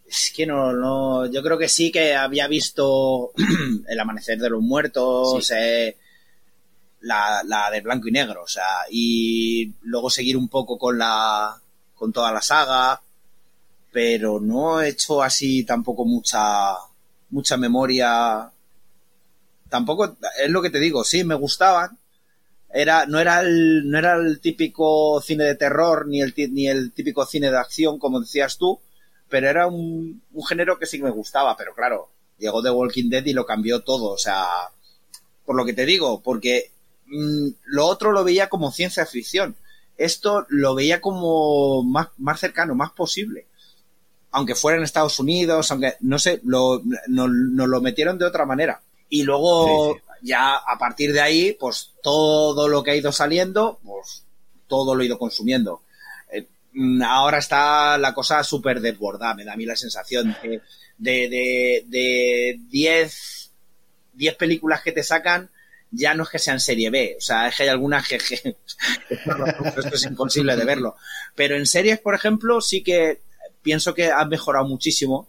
Es que no, no, yo creo que sí que había visto El Amanecer de los Muertos, Sí. eh, la, la de blanco y negro, o sea, y luego seguir un poco con la, con toda la saga, pero no he hecho así tampoco mucha, mucha memoria. Tampoco, es lo que te digo, sí, me gustaban, era no era el no era el típico cine de terror ni el ni el típico cine de acción como decías tú pero era un, un género que sí que me gustaba pero claro llegó The Walking Dead y lo cambió todo o sea por lo que te digo porque mm, lo otro lo veía como ciencia ficción. Esto lo veía como más más cercano más posible. Aunque fuera en Estados Unidos aunque no sé lo nos, nos lo metieron de otra manera. Y luego Sí, ya a partir de ahí, pues todo lo que ha ido saliendo, pues todo lo he ido consumiendo. Mm, ahora está la cosa súper desbordada, me da a mí la sensación de de de, de 10 10 películas que te sacan ya no es que sean serie B, o sea, es que hay algunas que, que- esto es imposible de verlo. Pero en series, por ejemplo, sí que pienso que han mejorado muchísimo.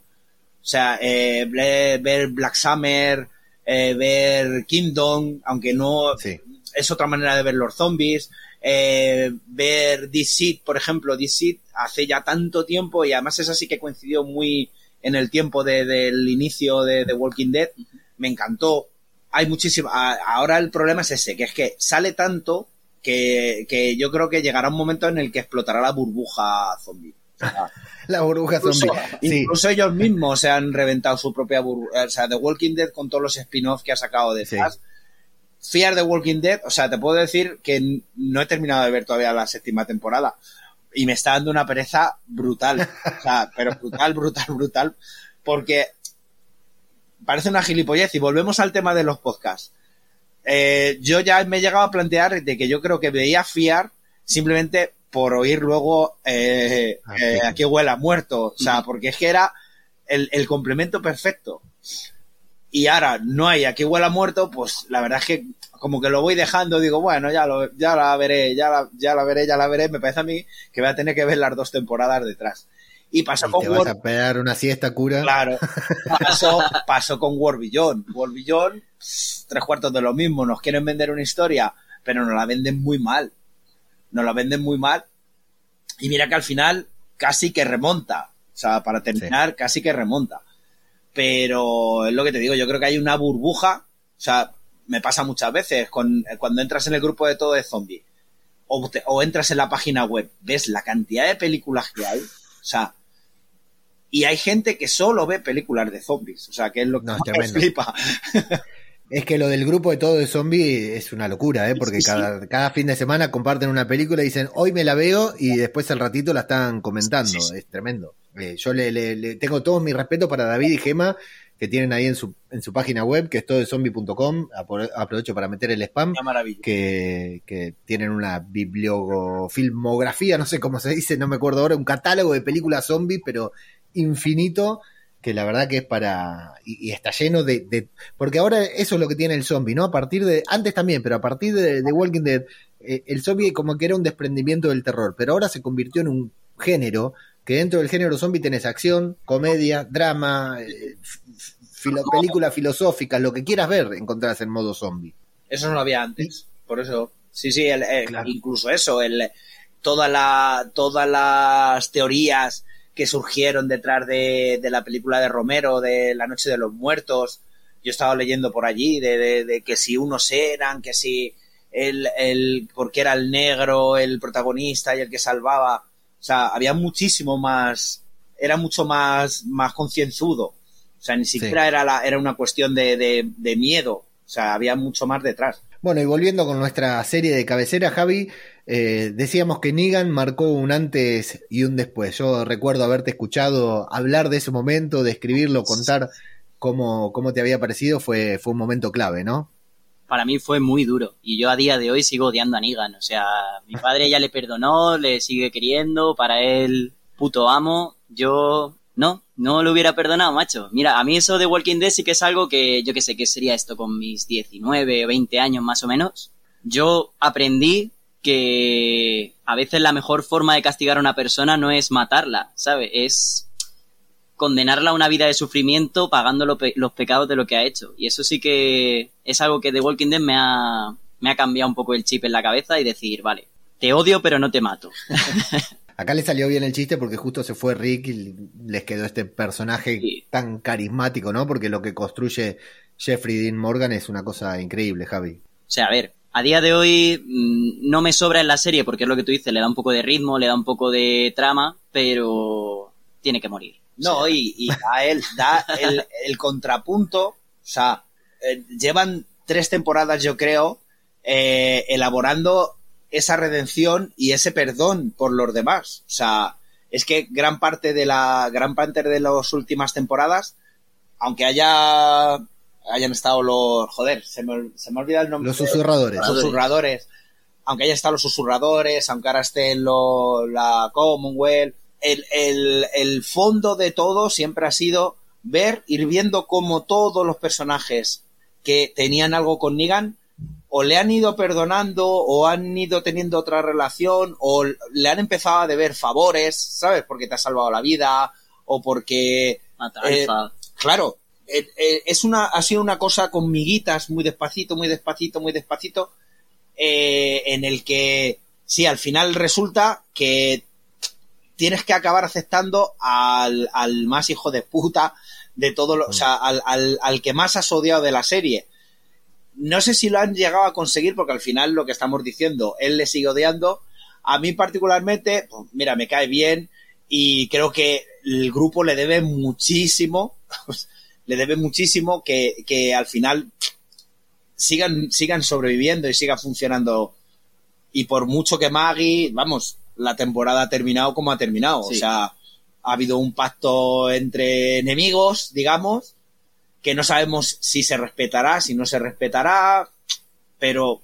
O sea, eh, ver Black Summer, eh, ver Kingdom, aunque no Sí. Es otra manera de ver los zombies. eh, ver DC, por ejemplo, DC hace ya tanto tiempo y además es así que coincidió muy en el tiempo de- del inicio de The Walking Dead. Me encantó. Hay muchísimo. a- Ahora el problema es ese, que es que sale tanto que, que yo creo que llegará un momento en el que explotará la burbuja zombie. La burbuja incluso, zombie. Sí, incluso ellos mismos se han reventado su propia burbuja. O sea, The Walking Dead con todos los spin-offs que ha sacado detrás. Fear The Walking Dead, o sea, te puedo decir que no he terminado de ver todavía la séptima temporada. Y me está dando una pereza brutal. O sea, pero brutal, brutal, brutal. Porque parece una gilipollez. Y volvemos al tema de los podcasts. Eh, yo ya me he llegado a plantear de que yo creo que veía Fear simplemente por oír luego eh, Ah, eh, a qué huela muerto. O sea, porque es que era el, el complemento perfecto. Y ahora no hay a qué huela muerto, pues la verdad es que como que lo voy dejando, digo, bueno, ya lo, ya la veré, ya la, ya la veré, ya la veré. Me parece a mí que voy a tener que ver las dos temporadas detrás. Y pasó y con te vas a pegar una siesta cura. Claro. Pasó, pasó con War Beyond. War Beyond, pss, tres cuartos de lo mismo. Nos quieren vender una historia, pero nos la venden muy mal. Nos la venden muy mal. Y mira que al final casi que remonta. O sea, para terminar, casi que remonta. Pero es lo que te digo, yo creo que hay una burbuja. O sea, me pasa muchas veces con, cuando entras en el grupo de todo de zombie. O, te- o entras en la página web, ves la cantidad de películas que hay. O sea, y hay gente que solo ve películas de zombies. O sea, que es lo que No, es más me flipa. Es que lo del grupo de todo de zombie es una locura, ¿eh? Porque Sí, sí. cada, cada fin de semana comparten una película y dicen, hoy me la veo, y después al ratito la están comentando. Sí. Es tremendo. Eh, yo le, le- le tengo todo mi respeto para David y Gema, que tienen ahí en su, en su página web, que es tododezombie.com. Apro- Aprovecho para meter el spam. Que, que tienen una bibliofilmografía, no sé cómo se dice, no me acuerdo ahora, un catálogo de películas zombies, pero infinito, que la verdad que es para. Y, y está lleno de, de- Porque ahora eso es lo que tiene el zombie, ¿no? A partir de. Antes también, pero a partir de, de Walking Dead, eh, el zombie como que era un desprendimiento del terror, pero ahora se convirtió en un género que dentro del género zombie tenés acción, comedia, drama, eh, filo- películas filosóficas, lo que quieras ver encontrás en modo zombie. Eso no lo había antes. Por eso. Sí, sí, el- el- Claro. incluso eso, el, toda la, todas las teorías que surgieron detrás de, de la película de Romero, de La Noche de los Muertos. Yo estaba leyendo por allí de, de- de que si unos eran, que si el, el, porque era el negro el protagonista y el que salvaba. O sea, había muchísimo más, era mucho más, más concienzudo. O sea, ni siquiera era, la, era una cuestión de, de, de miedo. O sea, había mucho más detrás. Bueno, y volviendo con nuestra serie de cabecera, Javi, eh, decíamos que Negan marcó un antes y un después. Yo recuerdo haberte escuchado hablar de ese momento, describirlo, contar cómo, cómo te había parecido, fue, fue un momento clave, ¿no? Para mí fue muy duro y yo a día de hoy sigo odiando a Negan. O sea, mi padre ya le perdonó, le sigue queriendo, para él puto amo. Yo no, no lo hubiera perdonado, macho. Mira, a mí eso de Walking Dead sí que es algo que yo que sé qué sería esto con mis 19, 20 años más o menos. Yo aprendí que a veces la mejor forma de castigar a una persona no es matarla, ¿sabes? Es condenarla a una vida de sufrimiento pagando los pecados de lo que ha hecho. Y eso sí que es algo que The Walking Dead me ha, me ha cambiado un poco el chip en la cabeza y decir, vale, te odio pero no te mato. Acá le salió bien el chiste porque justo se fue Rick y les quedó este personaje Sí. tan carismático, ¿no? Porque lo que construye Jeffrey Dean Morgan es una cosa increíble, Javi. O sea, a ver, a día de hoy mm, no me sobra en la serie porque es lo que tú dices, le da un poco de ritmo, le da un poco de trama, pero tiene que morir. O No, sea, y, y da, el, da el, el contrapunto. O sea, eh, llevan tres temporadas, yo creo, eh, elaborando esa redención y ese perdón por los demás. O sea, es que gran parte de la gran parte de las últimas temporadas, aunque haya hayan estado los joder, se me, se me olvida el nombre. Los susurradores. Los susurradores. Aunque haya estado los susurradores, aunque ahora esté lo, la Commonwealth, el, el, el fondo de todo siempre ha sido ver, ir viendo cómo todos los personajes que tenían algo con Negan o le han ido perdonando o han ido teniendo otra relación o le han empezado a deber favores, ¿sabes? Porque te ha salvado la vida o porque eh, claro, eh, eh, es una, ha sido una cosa con miguitas, muy despacito, muy despacito, muy despacito, eh, en el que, sí, al final resulta que tienes que acabar aceptando al, al más hijo de puta de todo lo, o sea, al, al, al que más has odiado de la serie. No sé si lo han llegado a conseguir porque al final lo que estamos diciendo, él le sigue odiando. A mí particularmente, pues, mira, me cae bien y creo que el grupo le debe muchísimo, le debe muchísimo que, que al final sigan, sigan sobreviviendo y siga funcionando. Y por mucho que Maggie, vamos, la temporada ha terminado como ha terminado. Sí. O sea, ha habido un pacto entre enemigos, digamos, que no sabemos si se respetará, si no se respetará, pero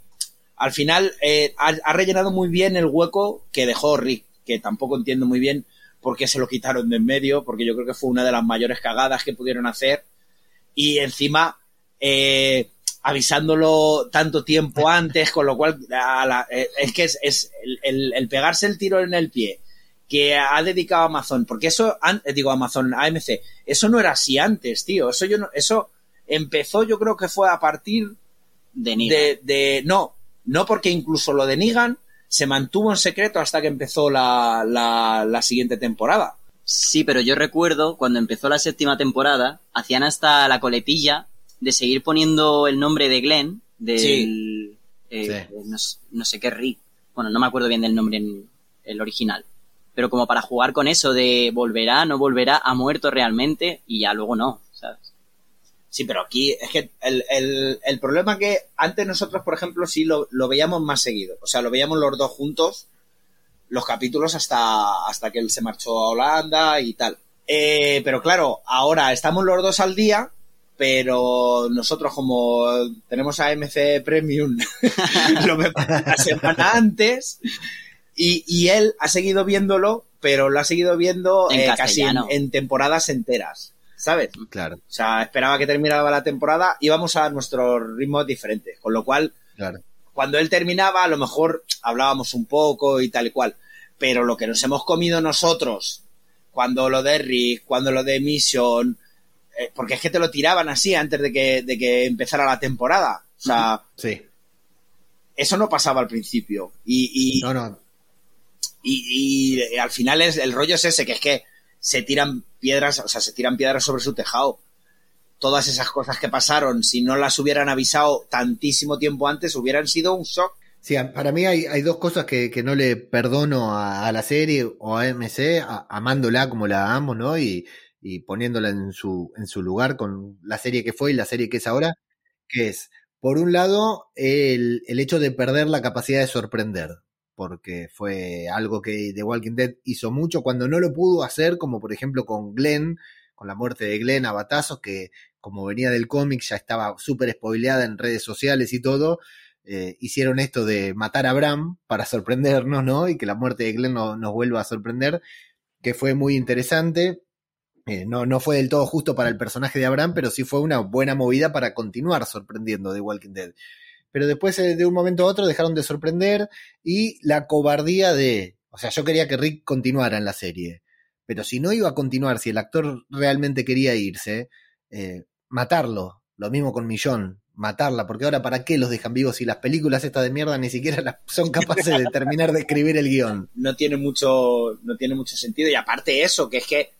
al final eh, ha, rellenado muy bien el hueco que dejó Rick, que tampoco entiendo muy bien por qué se lo quitaron de en medio, porque yo creo que fue una de las mayores cagadas que pudieron hacer. Y encima, eh, avisándolo tanto tiempo antes, con lo cual a la- eh, es que es, el pegarse el tiro en el pie que ha dedicado a Amazon, porque eso, an- eh, digo Amazon, AMC, eso no era así antes, tío, eso yo no, eso empezó yo creo que fue a partir De Negan. de, de- no, no porque incluso lo de Negan se mantuvo en secreto hasta que empezó la, la, la siguiente temporada. Sí, pero yo recuerdo cuando empezó la séptima temporada, hacían hasta la coletilla de seguir poniendo el nombre de Glenn, del... eh, Sí. no, s- no sé qué Rick. Bueno, no me acuerdo bien del nombre en el original. Pero como para jugar con eso de volverá, no volverá, ha muerto realmente y ya luego no, ¿sabes? Sí, pero aquí es que el, el, el problema que antes nosotros, por ejemplo, sí lo, lo veíamos más seguido. O sea, lo veíamos los dos juntos, los capítulos hasta, hasta que él se marchó a Holanda y tal. Eh, pero claro, ahora estamos los dos al día, pero nosotros como tenemos a MC Premium, lo vemos una semana antes y, y él ha seguido viéndolo, pero lo ha seguido viendo En eh, casi en, temporadas enteras, ¿sabes? Claro, O sea, esperaba que terminara la temporada y vamos a nuestros ritmos diferentes. Con lo cual, claro. cuando él terminaba, a lo mejor hablábamos un poco y tal y cual. Pero lo que nos hemos comido nosotros, cuando lo de Rick, cuando lo de Mission, eh, porque es que te lo tiraban así antes de que, de que empezara la temporada. O sea, Sí. eso no pasaba al principio. Y, y, No, no. Y, al final es, el rollo es ese, que es que se tiran piedras, o sea, se tiran piedras sobre su tejado. Todas esas cosas que pasaron, si no las hubieran avisado tantísimo tiempo antes, hubieran sido un shock. Sí, para mí hay, dos cosas que, que no le perdono a, a la serie o a MC, a- amándola como la amo, ¿no? Y, y poniéndola en su, en su lugar con la serie que fue y la serie que es ahora, que es, por un lado, el, el hecho de perder la capacidad de sorprender, porque fue algo que The Walking Dead hizo mucho cuando no lo pudo hacer, como por ejemplo con Glenn, con la muerte de Glenn a batazos, que como venía del cómic ya estaba súper spoileada en redes sociales y todo, eh, hicieron esto de matar a Bram para sorprendernos, ¿no? Y que la muerte de Glenn no- nos vuelva a sorprender, que fue muy interesante. Eh, no, no fue del todo justo para el personaje de Abraham, pero sí fue una buena movida para continuar sorprendiendo de Walking Dead. Pero después, eh, de un momento a otro, dejaron de sorprender y la cobardía de. O sea, yo quería que Rick continuara en la serie. Pero si no iba a continuar, si el actor realmente quería irse, eh, matarlo. Lo mismo con Millón, matarla, porque ahora ¿para qué los dejan vivos si las películas estas de mierda ni siquiera son capaces de terminar de escribir el guion? No tiene mucho, no tiene mucho sentido. Y aparte eso, que es que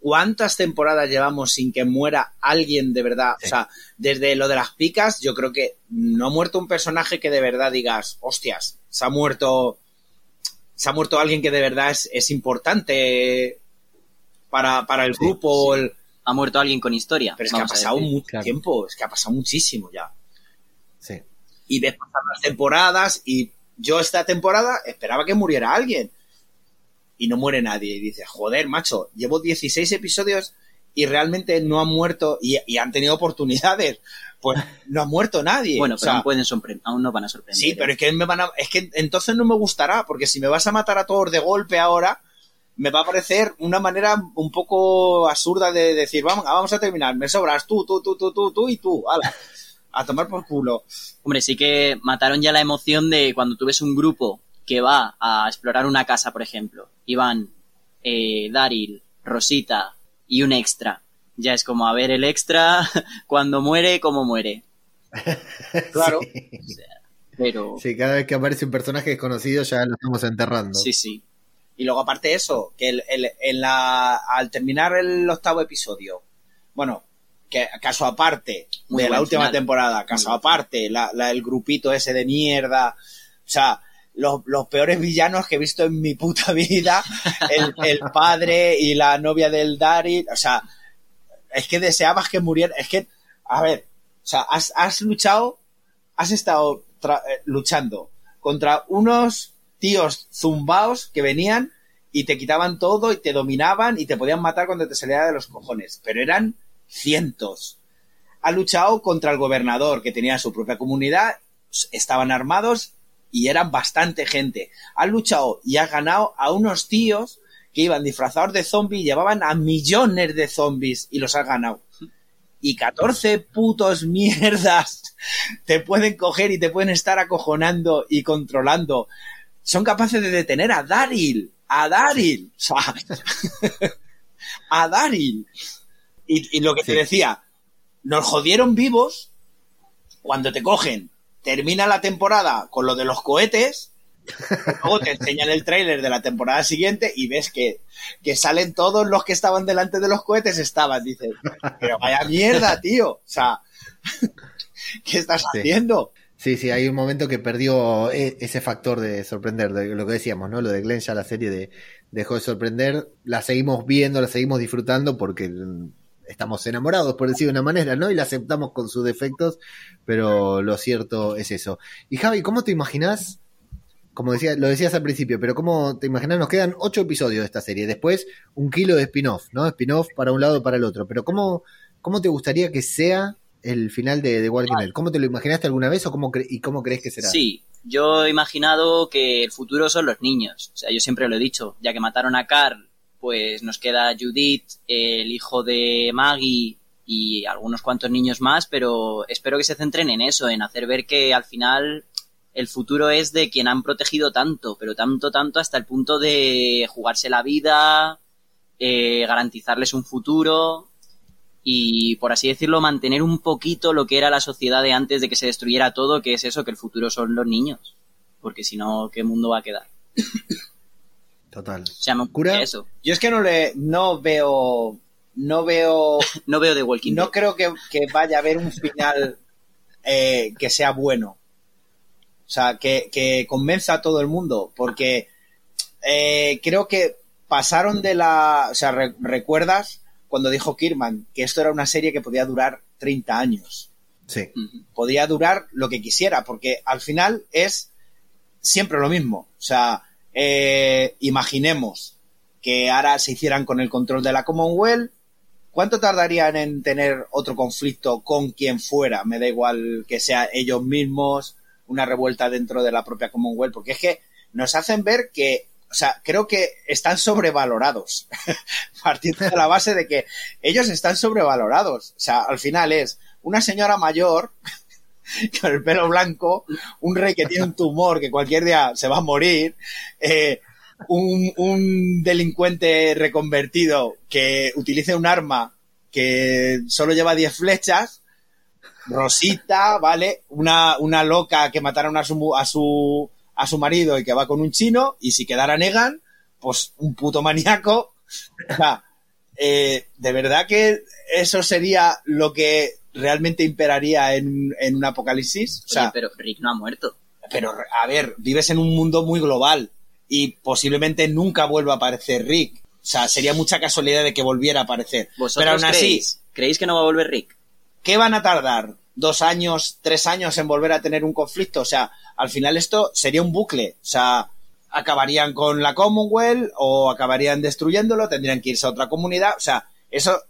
¿cuántas temporadas llevamos sin que muera alguien de verdad? Sí. O sea, desde lo de las picas, yo creo que no ha muerto un personaje que de verdad digas, hostias, se ha muerto, se ha muerto alguien que de verdad es, es importante para, para el Sí, grupo. sí. el- Ha muerto alguien con historia. pero es que ha pasado decir. mucho claro. tiempo, es que ha pasado muchísimo ya. Sí. y ves pasar las temporadas y yo esta temporada esperaba que muriera alguien y no muere nadie y dices, joder, macho, llevo 16 episodios y realmente no han muerto y, y han tenido oportunidades, pues no ha muerto nadie. Bueno, O pero sea, aún, pueden aún no van a sorprender. sí, pero es que me van a, es que entonces no me gustará porque si me vas a matar a todos de golpe ahora me va a parecer una manera un poco absurda de decir, vamos, vamos a terminar, me sobras tú, tú, tú, tú, tú, tú y tú, ala, a tomar por culo. Hombre, sí que mataron ya la emoción de cuando tú ves un grupo que va a explorar una casa, por ejemplo. Y van eh, Daryl, Rosita y un extra. Ya es como a ver el extra cuando muere, cómo muere. Claro. Sí. Pero Sí, cada vez que aparece un personaje desconocido ya lo estamos enterrando. sí, sí. Y luego, aparte de eso, que el- el- en la, al terminar el octavo episodio, bueno, que caso aparte Muy de la última final. temporada, caso aparte, la, la- el grupito ese de mierda, o sea, los, peores villanos que he visto en mi puta vida, el, padre y la novia del Daryl, o sea, es que deseabas que muriera, es que, a ver, o sea, has, has luchado, has estado eh, luchando contra unos tíos zumbaos que venían y te quitaban todo y te dominaban y te podían matar cuando te salía de los cojones, pero eran cientos. Ha luchado contra el gobernador que tenía su propia comunidad, estaban armados y eran bastante gente. Ha luchado y ha ganado a unos tíos que iban disfrazados de zombies, llevaban a millones de zombies y los ha ganado. Y 14 putos mierdas te pueden coger y te pueden estar acojonando y controlando. Son capaces de detener a Daryl. A Daryl. O sea, a Daryl. Y, y lo que te Sí. decía, nos jodieron vivos cuando te cogen. Termina la temporada con lo de los cohetes. Luego te enseñan el tráiler de la temporada siguiente y ves que, que salen todos los que estaban delante de los cohetes estaban. Dices, pero vaya mierda, tío. O sea, ¿qué estás Sí. haciendo? Sí, sí, hay un momento que perdió e- ese factor de sorprender, de lo que decíamos, ¿no? Lo de Glenn ya la serie de, dejó de sorprender, la seguimos viendo, la seguimos disfrutando porque estamos enamorados, por decir de una manera, ¿no? Y la aceptamos con sus defectos, pero lo cierto es eso. Y Javi, ¿cómo te imaginas? Como decía, lo decías al principio, pero ¿cómo te imaginas? Nos quedan ocho episodios de esta serie, después un kilo de spin-off, ¿no? Spin-off para un lado para el otro, pero ¿cómo, cómo te gustaría que sea el final de, de Walking? ¿Cómo te lo imaginaste alguna vez o cómo y cómo crees que será? Sí, yo he imaginado que el futuro son los niños. O sea, yo siempre lo he dicho, ya que mataron a Carl, pues nos queda Judith, el hijo de Maggie y algunos cuantos niños más, pero espero que se centren en eso, en hacer ver que al final el futuro es de quien han protegido tanto, pero tanto, tanto hasta el punto de jugarse la vida, eh, garantizarles un futuro y, por así decirlo, mantener un poquito lo que era la sociedad de antes de que se destruyera todo, que es eso, que el futuro son los niños. Porque si no, ¿qué mundo va a quedar? Total. O sea, me ¿Cura? eso. Yo es que no le, no veo, no veo, No veo de Walking no Dead. creo que, que vaya a haber un final eh, que sea bueno. O sea, que, que convenza a todo el mundo, porque eh, creo que pasaron de la... O sea, re- ¿recuerdas cuando dijo Kirman que esto era una serie que podía durar 30 años? Sí. Podía durar lo que quisiera, porque al final es siempre lo mismo. O sea, eh, imaginemos que ahora se hicieran con el control de la Commonwealth. ¿Cuánto tardarían en tener otro conflicto con quien fuera? Me da igual que sea ellos mismos, una revuelta dentro de la propia Commonwealth, porque es que nos hacen ver que, o sea, creo que están sobrevalorados, partiendo de la base de que ellos están sobrevalorados. O sea, al final es una señora mayor con el pelo blanco, un rey que tiene un tumor que cualquier día se va a morir, eh, un, un delincuente reconvertido que utilice un arma que solo lleva 10 flechas, Rosita, ¿vale? Una, una loca que mataron a su, a su, a su marido y que va con un chino, y si quedara Negan, pues un puto maníaco. O sea, eh, de verdad que eso sería lo que realmente imperaría en, en un apocalipsis. O sea, pero Rick no ha muerto. pero, a ver, vives en un mundo muy global y posiblemente nunca vuelva a aparecer Rick. O sea, sería mucha casualidad de que volviera a aparecer. ¿Vosotros Pero aún así, creéis? ¿Creéis que no va a volver Rick? ¿qué van a tardar? ¿Dos años, tres años en volver a tener un conflicto? O sea, al final esto sería un bucle. O sea, acabarían con la Commonwealth o acabarían destruyéndolo, tendrían que irse a otra comunidad. O sea, eso,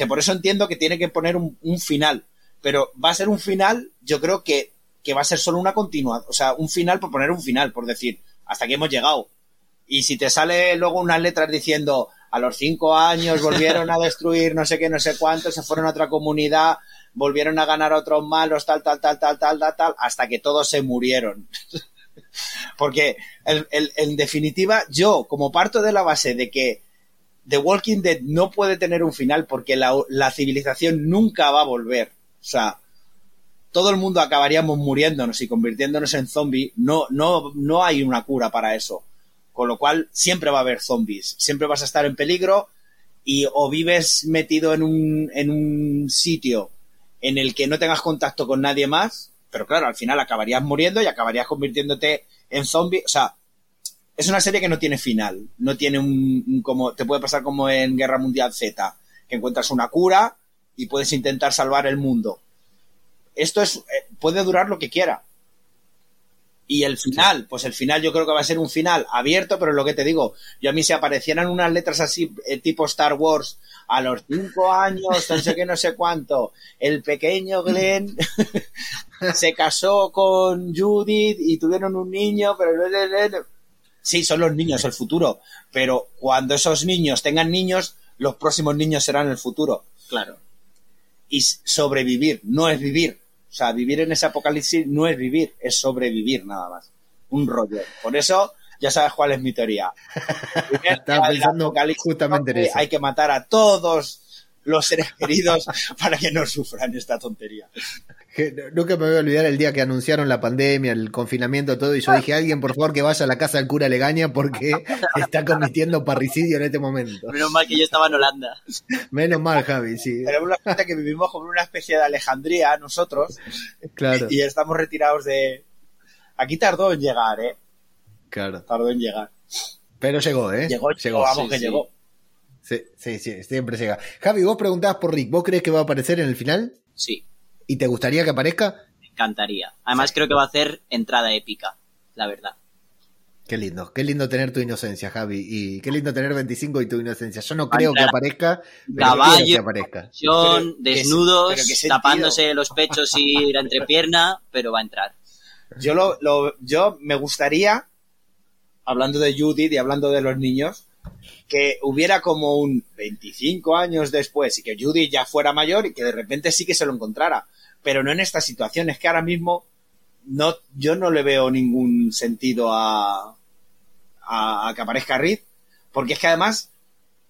que por eso entiendo que tiene que poner un, final. Pero va a ser un final, yo creo que, que va a ser solo una continuación. O sea, un final por poner un final, por decir, hasta aquí hemos llegado. Y si te sale luego unas letras diciendo a los cinco años volvieron a destruir no sé qué, no sé cuánto, se fueron a otra comunidad, volvieron a ganar otros malos, tal, tal, tal, tal, tal, tal, tal, hasta que todos se murieron. Porque en definitiva, yo, como parto de la base de que The Walking Dead no puede tener un final porque la, civilización nunca va a volver. O sea, todo el mundo acabaríamos muriéndonos y convirtiéndonos en zombies. No, no, no hay una cura para eso. Con lo cual, siempre va a haber zombies. Siempre vas a estar en peligro y o vives metido en un, en un sitio en el que no tengas contacto con nadie más, pero claro, al final acabarías muriendo y acabarías convirtiéndote en zombie. O sea, es una serie que no tiene final. No tiene un, un como, te puede pasar como en Guerra Mundial Z, que encuentras una cura y puedes intentar salvar el mundo. Esto es, eh, puede durar lo que quiera. Y el final, pues el final yo creo que va a ser un final abierto, pero lo que te digo, yo a mí si aparecieran unas letras así, eh, tipo Star Wars, a los cinco años, no sé qué, no sé cuánto, el pequeño Glenn se casó con Judith y tuvieron un niño, pero. Sí, son los niños el futuro, pero cuando esos niños tengan niños, los próximos niños serán el futuro. Claro. Y sobrevivir, no es vivir. O sea, vivir en ese apocalipsis no es vivir, es sobrevivir nada más. Un rollo. Por eso, ya sabes cuál es mi teoría. Estaba pensando apocalipsis justamente en zombie, eso. Hay que matar a todos los seres queridos para que no sufran esta tontería. Nunca me voy a olvidar el día que anunciaron la pandemia, el confinamiento, todo, y yo dije, alguien por favor que vaya a la casa del cura Legaña porque está cometiendo parricidio en este momento. Menos mal que yo estaba en Holanda. Menos mal, Javi, sí, Tenemos la suerte que vivimos como una especie de Alejandría nosotros claro, y estamos retirados de... Aquí tardó en llegar, ¿eh? claro. Tardó en llegar. Pero llegó, ¿eh? Llegó, llegó. vamos sí, que sí. llegó. Sí, sí, sí, siempre llega. Javi, vos preguntabas por Rick, ¿vos crees que va a aparecer en el final? Sí, ¿Y te gustaría que aparezca? me encantaría. Además, creo que va a hacer entrada épica, la verdad. Qué lindo, qué lindo tener tu inocencia, Javi, y qué lindo tener 25 y tu inocencia. Yo no creo que aparezca, pero caballo, que aparezca. Acción, Pero, ¿qué- desnudos, pero tapándose los pechos y la entrepierna, pero va a entrar. Yo, lo, lo- yo me gustaría, hablando de Judith y hablando de los niños, que hubiera como un 25 años después y que Judith ya fuera mayor y que de repente sí que se lo encontrara. Pero no en esta situación, es que ahora mismo no, yo no le veo ningún sentido a, a, a que aparezca Reed, porque es que además,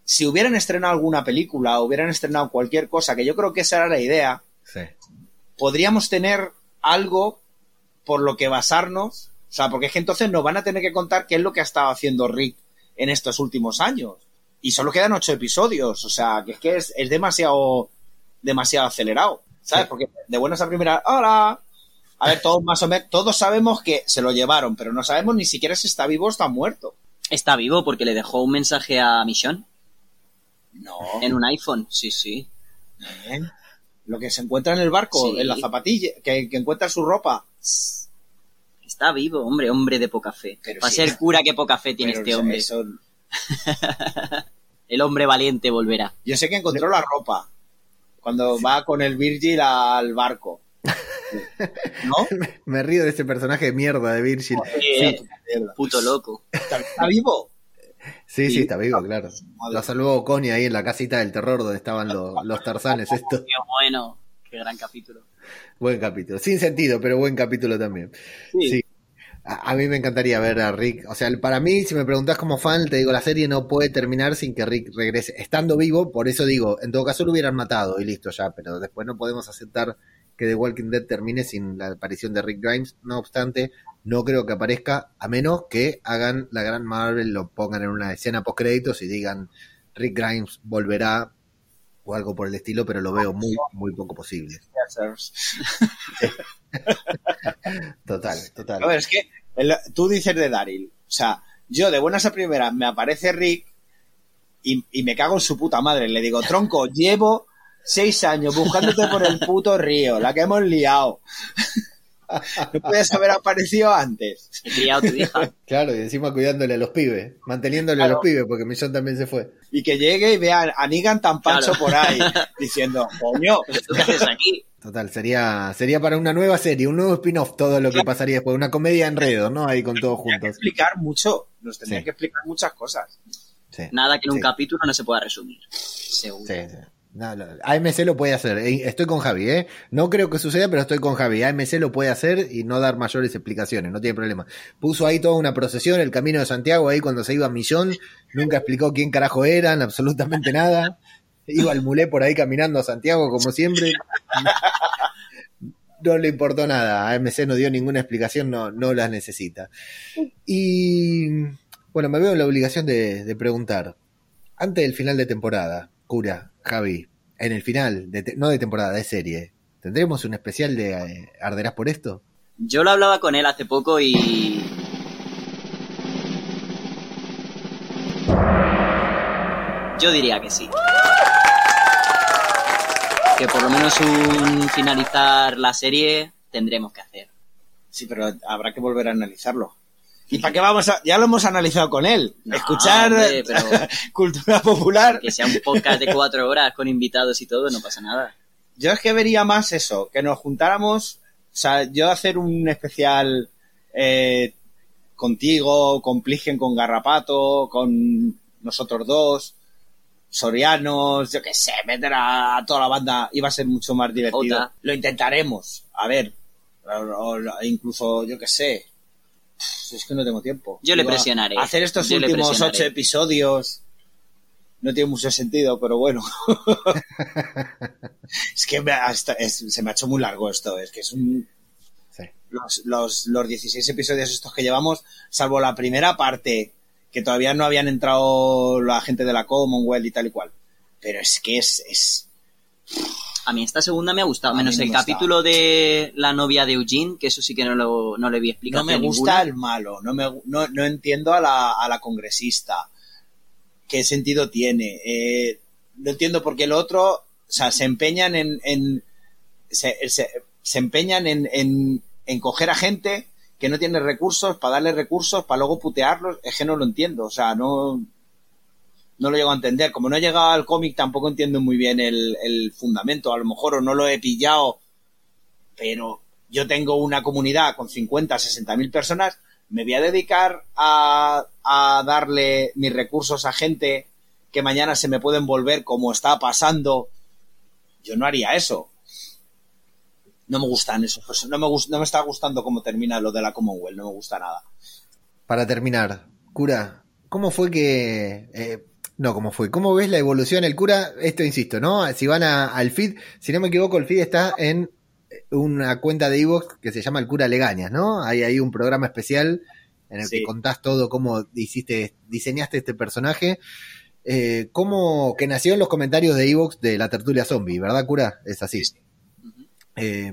si hubieran estrenado alguna película, hubieran estrenado cualquier cosa, que yo creo que esa era la idea, Sí. podríamos tener algo por lo que basarnos. O sea, porque es que entonces nos van a tener que contar qué es lo que ha estado haciendo Rick en estos últimos años. Y solo quedan ocho episodios. O sea, que es que es, es demasiado, demasiado acelerado. ¿Sabes? Sí. Porque de buenas a primeras, ¡hola! A ver, todos más o menos, todos sabemos que se lo llevaron, pero no sabemos ni siquiera si está vivo o está muerto. Está vivo porque le dejó un mensaje a Michonne No. en un iPhone. Sí, sí. ¿eh? Lo que se encuentra en el barco, Sí. en la zapatilla, que, que encuentra su ropa. Está vivo, hombre, hombre de poca fe. Pero Para sí. ser cura, qué poca fe tiene Pero este hombre. eso- El hombre valiente volverá. Yo sé que encontró la ropa cuando va con el Virgil al barco. ¿No? Me río de ese personaje de mierda de Virgil. Eh, puto loco. ¿Está, está vivo? Sí, sí, Sí. está vivo, claro. Madre. Lo salvó Connie ahí en la casita del terror donde estaban los, los tarzanes. Esto, Qué bueno. Qué gran capítulo. buen capítulo. Sin sentido, pero buen capítulo también. Sí. A, a mí me encantaría ver a Rick. O sea, para mí, si me preguntás como fan, te digo, la serie no puede terminar sin que Rick regrese. Estando vivo, por eso digo, en todo caso lo hubieran matado y listo ya, pero después no podemos aceptar que The Walking Dead termine sin la aparición de Rick Grimes. No obstante, no creo que aparezca, a menos que hagan la gran Marvel, lo pongan en una escena post créditos y digan Rick Grimes volverá o algo por el estilo, pero lo veo muy, muy poco posible. Total, total. A ver, es que tú dices de Daryl. O sea, yo de buenas a primeras me aparece Rick y, y me cago en su puta madre. Le digo, tronco, llevo seis años buscándote por el puto río, la que hemos liado. No puedes haber aparecido antes. He criado a tu hija. Claro, y encima cuidándole a los pibes, manteniéndole a los pibes, porque Millón también se fue. Y que llegue y vea a Negan tan pancho Claro. por ahí, diciendo, coño, ¿Tú qué haces aquí? Total, sería, sería para una nueva serie, un nuevo spin-off todo lo que pasaría después, una comedia enredo, ¿no? Ahí con todos tendría que juntos. explicar mucho, nos tendría Sí. que explicar muchas cosas. Sí, Nada que en un Sí. capítulo no se pueda resumir. Seguro. AMC lo puede hacer, eh, estoy con Javi, ¿eh? No creo que suceda, pero estoy con Javi. AMC lo puede hacer y no dar mayores explicaciones, no tiene problema. Puso ahí toda una procesión, el camino de Santiago, ahí cuando se iba a Millón, nunca explicó quién carajo eran, absolutamente nada. Iba el mulé por ahí caminando a Santiago, como siempre. No le importó nada, AMC no dio ninguna explicación, no, las necesita. Y bueno, me veo en la obligación de preguntar, antes del final de temporada, Cura, Javi, en el final, de no de temporada, de serie, ¿tendremos un especial de eh, Arderás por esto? Yo lo hablaba con él hace poco y. Yo diría que sí. Que por lo menos un finalizar la serie tendremos que hacer. Sí, pero habrá que volver a analizarlo. ¿Y para qué vamos a...? Ya lo hemos analizado con él. No, Escuchar hombre, pero- cultura popular. Que sea un podcast de cuatro horas con invitados y todo, no pasa nada. Yo es que vería más eso, que nos juntáramos, o sea, yo hacer un especial eh, contigo, con Pligen, con Garrapato, con nosotros dos, Sorianos, yo qué sé, meter a, toda la banda, iba a ser mucho más divertido. Lo intentaremos, a ver, o- o incluso, yo qué sé, es que no tengo tiempo. Yo le presionaré. Hacer estos Yo últimos ocho episodios no tiene mucho sentido, pero bueno. es que me ha- hasta- es- se me ha hecho muy largo esto, es que es un... Sí. Los, los, los 16 episodios estos que llevamos, salvo la primera parte, que todavía no habían entrado la gente de la Commonwealth y tal y cual. Pero es que es... es A mí esta segunda me ha gustado, menos me el capítulo de la novia de Eugene, que eso sí que no, lo, no le vi no explicación me gusta ninguna. el malo, no, me, no, no entiendo a la, a la congresista. ¿Qué sentido tiene? Eh, no entiendo por qué el otro, o sea, se empeñan en, en se, se- se empeñan en, en, en coger a gente que no tiene recursos para darle recursos para luego putearlos, es que no lo entiendo, o sea, no, no lo llego a entender. Como no he llegado al cómic, tampoco entiendo muy bien el, el fundamento, a lo mejor o no lo he pillado, pero yo tengo una comunidad con 50, 60 mil personas, me voy a dedicar a, a darle mis recursos a gente que mañana se me pueden volver como está pasando. Yo no haría eso. no me gustan esos no me no me está gustando cómo termina lo de la Commonwealth, no me gusta nada. Para terminar, cura, ¿cómo fue que... eh, no, ¿cómo fue? ¿Cómo ves la evolución? El cura, esto insisto, ¿no? Si van a- al feed, si no me equivoco, el feed está en una cuenta de Evox que se llama El Cura Legañas, ¿no? Hay ahí un programa especial en el Sí. que contás todo cómo hiciste, diseñaste este personaje. Eh, ¿Cómo que nació en los comentarios de Evox de la tertulia zombie, ¿verdad, cura? Es así. Eh,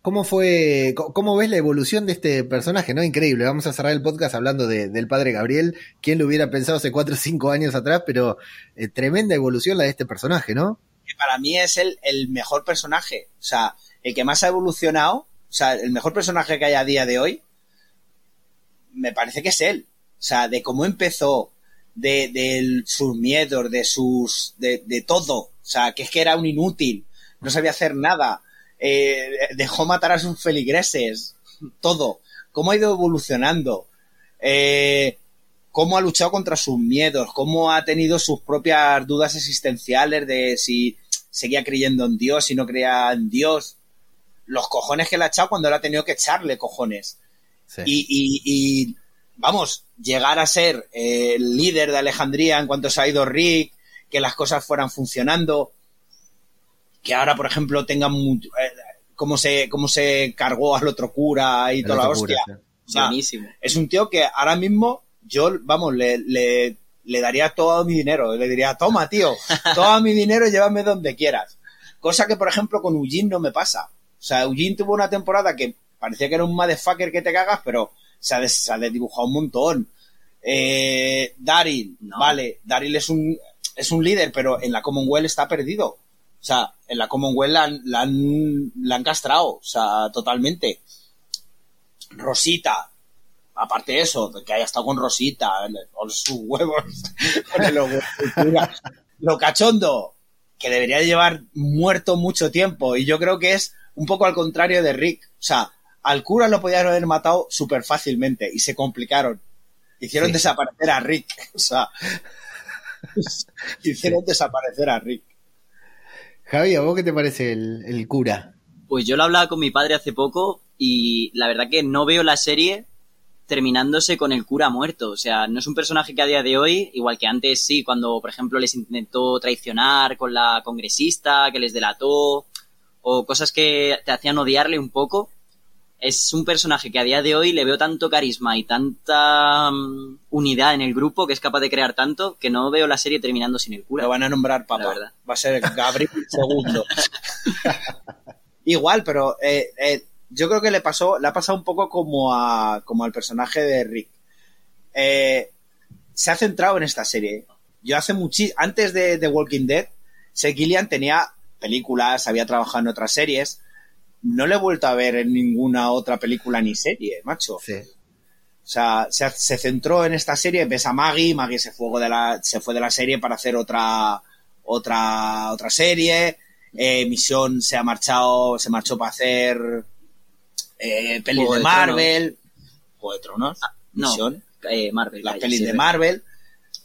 ¿Cómo fue, cómo ves la evolución de este personaje? ¿No? Increíble. Vamos a cerrar el podcast hablando de- del padre Gabriel. ¿Quién lo hubiera pensado hace cuatro o cinco años atrás? Pero eh, tremenda evolución la de este personaje, ¿no? que para mí es el, el mejor personaje. O sea, el que más ha evolucionado, o sea, el mejor personaje que hay a día de hoy, me parece que es él. O sea, de cómo empezó, de, sus miedos, de sus. De todo. O sea, que es que era un inútil, no sabía hacer nada, eh, dejó matar a sus feligreses, todo. Cómo ha ido evolucionando. Eh, cómo ha luchado contra sus miedos, cómo ha tenido sus propias dudas existenciales de si seguía creyendo en Dios, si no creía en Dios. Los cojones que le ha echado cuando él ha tenido que echarle cojones. Sí. Y, y- y, vamos, llegar a ser eh, el líder de Alejandría en cuanto se ha ido Rick, que las cosas fueran funcionando, que ahora, por ejemplo, tengan mu- eh, cómo se, cómo se cargó al otro cura y El toda la cura, hostia. sí. O sea, Buenísimo. es un tío que ahora mismo yo, vamos, le, le, le daría todo mi dinero. Le diría, toma, tío, todo mi dinero y llévame donde quieras. Cosa que, por ejemplo, con Eugene no me pasa. O sea, Eugene tuvo una temporada que parecía que era un motherfucker que te cagas, pero se ha, des- se ha desdibujado un montón. Eh, Daryl, No. vale, Daryl es un, es un líder, pero en la Commonwealth está perdido. O sea, en la Commonwealth la han, la han, la han castrado, o sea, totalmente. Rosita, aparte de eso, de que haya estado con Rosita, con sus huevos, con el huevo de cura. lo cachondo, que debería de llevar muerto mucho tiempo, y yo creo que es un poco al contrario de Rick. O sea, al cura lo podían haber matado súper fácilmente, y se complicaron. Hicieron Sí. desaparecer a Rick. O sea, hicieron desaparecer a Rick. Javi, ¿a vos qué te parece el, el cura? Pues yo lo hablaba con mi padre hace poco y la verdad que no veo la serie terminándose con el cura muerto. O sea, no es un personaje que a día de hoy, igual que antes sí, cuando por ejemplo les intentó traicionar con la congresista, que les delató, o cosas que te hacían odiarle un poco. Es un personaje que a día de hoy le veo tanto carisma y tanta mm, unidad en el grupo que es capaz de crear tanto que no veo la serie terminando sin el cura. Lo van a nombrar La papá. verdad. Va a ser Gabriel segundo. Igual, pero eh, eh, yo creo que le pasó, le ha pasado un poco como a como al personaje de Rick. Eh, se ha centrado en esta serie. Yo hace muchísimo, antes de The Walking Dead, sé Gillian tenía películas, había trabajado en otras series. No le he vuelto a ver en ninguna otra película ni serie, macho. Sí. O sea, se, se centró en esta serie, ves a Maggie, Maggie se fue de la, se fue de la serie para hacer otra, otra, otra serie. Eh, Misión se ha marchado, se marchó para hacer eh, pelis Juego de de Marvel, Juego de Tronos, no, Misión, eh, Marvel. las pelis sí, de. Marvel,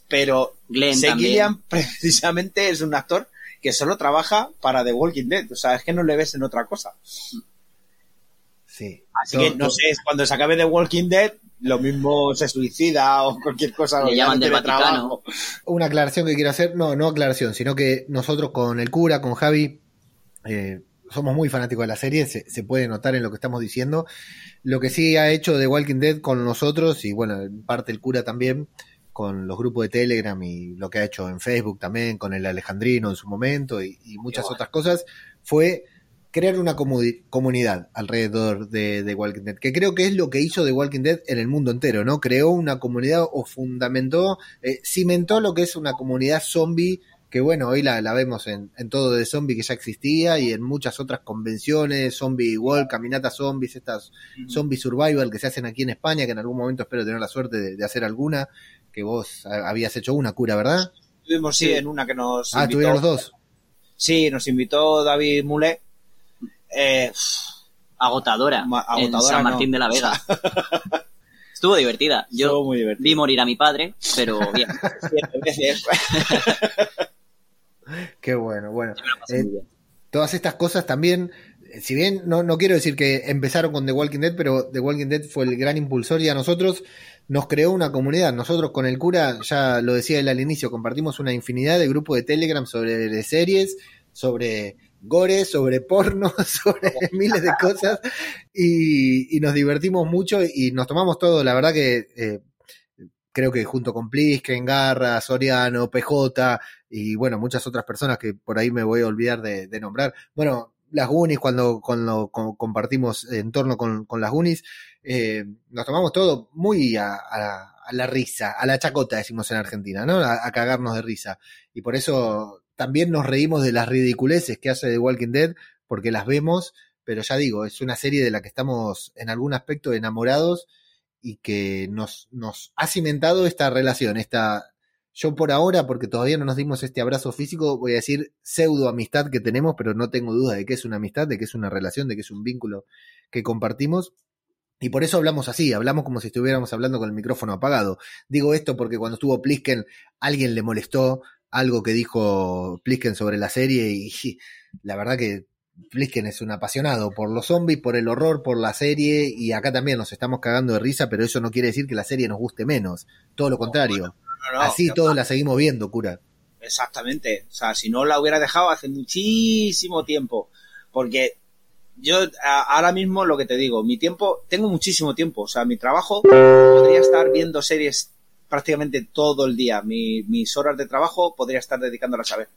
pero Glenn. Gilliam precisamente es un actor que solo trabaja para The Walking Dead, o sea, es que no le ves en otra cosa. Sí. Así que no sé, cuando se acabe The Walking Dead, lo mismo se suicida o cualquier cosa. Le llaman no del Vaticano. trabajo. Una aclaración que quiero hacer, no, no aclaración, sino que nosotros con el cura, con Javi, eh, somos muy fanáticos de la serie, se, se puede notar en lo que estamos diciendo. Lo que sí ha hecho The Walking Dead con nosotros, y bueno, en parte el cura también, con los grupos de Telegram y lo que ha hecho en Facebook también, con el Alejandrino en su momento y, y muchas otras cosas, fue crear una comuni- comunidad alrededor de The Walking Dead, que creo que es lo que hizo The Walking Dead en el mundo entero, ¿no? Creó una comunidad o fundamentó, eh, cimentó lo que es una comunidad zombie, que bueno, hoy la, la vemos en, en todo de zombie que ya existía y en muchas otras convenciones, zombie world, caminatas zombies, estas zombie survival que se hacen aquí en España, que en algún momento espero tener la suerte de, de hacer alguna, que vos habías hecho una cura, ¿verdad? Estuvimos, sí, en una que nos Ah, invitó. tuvieron los dos. Sí, nos invitó David Mule. Eh, agotadora, Ma- en agotadora San no. Martín de la Vega. Estuvo divertida. Yo estuvo muy divertido. vi morir a mi padre, pero bien. Qué bueno, bueno. Eh, todas estas cosas también si bien no, no quiero decir que empezaron con The Walking Dead, pero The Walking Dead fue el gran impulsor y a nosotros nos creó una comunidad. Nosotros con el cura, ya lo decía él al inicio, compartimos una infinidad de grupos de Telegram sobre series, sobre gore, sobre porno, sobre miles de cosas y, nos divertimos mucho y nos tomamos todo. La verdad que eh, creo que junto con Plisken, Garra, Soriano, PJ y bueno, muchas otras personas que por ahí me voy a olvidar de, de nombrar. Bueno, las Unis, cuando, cuando, compartimos en torno con, con las Unis, eh, nos tomamos todo muy a, la risa, a la chacota, decimos en Argentina, ¿no? A, cagarnos de risa. Y por eso también nos reímos de las ridiculeces que hace The Walking Dead, porque las vemos, pero ya digo, es una serie de la que estamos en algún aspecto enamorados y que nos, nos ha cimentado esta relación, esta yo por ahora, porque todavía no nos dimos este abrazo físico, voy a decir pseudo amistad que tenemos, pero no tengo duda de que es una amistad, de que es una relación, de que es un vínculo que compartimos. Y por eso hablamos así, hablamos como si estuviéramos hablando con el micrófono apagado. Digo esto porque cuando estuvo Plisken, alguien le molestó algo que dijo Plisken sobre la serie y la verdad que Plisken es un apasionado por los zombies, por el horror, por la serie y acá también nos estamos cagando de risa, pero eso no quiere decir que la serie nos guste menos, todo lo contrario. No, no, Así todos la seguimos viendo, cura. Exactamente. O sea, si no la hubiera dejado hace muchísimo tiempo. Porque yo ahora mismo lo que te digo, mi tiempo, tengo muchísimo tiempo. O sea, mi trabajo podría estar viendo series prácticamente todo el día. Mi, mis horas de trabajo podría estar dedicándolas a ver.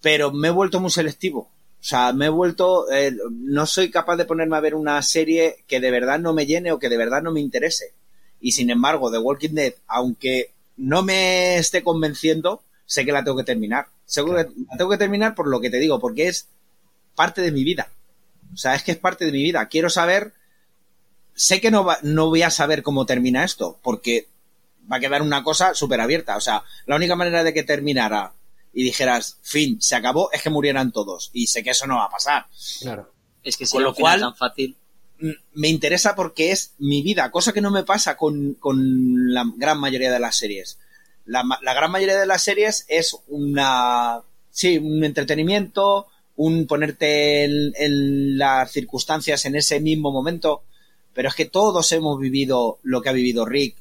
Pero me he vuelto muy selectivo. O sea, me he vuelto, eh, no soy capaz de ponerme a ver una serie que de verdad no me llene o que de verdad no me interese. Y sin embargo, The Walking Dead, aunque no me esté convenciendo, sé que la tengo que terminar. Seguro claro. que la tengo que terminar por lo que te digo, porque es parte de mi vida. O sea, es que es parte de mi vida. Quiero saber, sé que no, va, no voy a saber cómo termina esto, porque va a quedar una cosa súper abierta. O sea, la única manera de que terminara y dijeras, fin, se acabó, es que murieran todos. Y sé que eso no va a pasar. Claro. Es que si Con lo cual, tan fácil. me interesa porque es mi vida, cosa que no me pasa con, con la gran mayoría de las series. La, la, gran mayoría de las series es una, sí, un entretenimiento, un ponerte en, en, las circunstancias en ese mismo momento, pero es que todos hemos vivido lo que ha vivido Rick,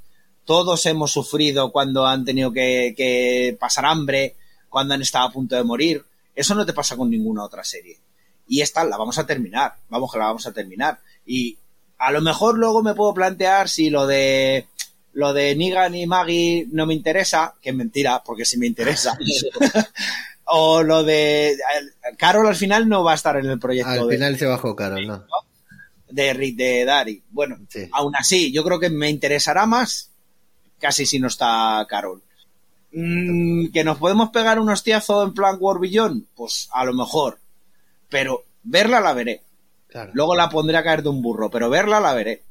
todos hemos sufrido cuando han tenido que, que pasar hambre, cuando han estado a punto de morir, eso no te pasa con ninguna otra serie. Y esta la vamos a terminar, vamos que la vamos a terminar. Y a lo mejor luego me puedo plantear si lo de lo de Negan y Maggie no me interesa, que es mentira, porque sí me interesa. o lo de Carol al final no va a estar en el proyecto. Al de, final se bajó Carol, ¿no? De Rick de Dari. Bueno, sí. aún así, yo creo que me interesará más casi si no está Carol. Mm, que nos podemos pegar un hostiazo en plan War Beyond, pues a lo mejor. Pero verla la veré. Claro. Luego la pondré a caer de un burro, pero verla la veré.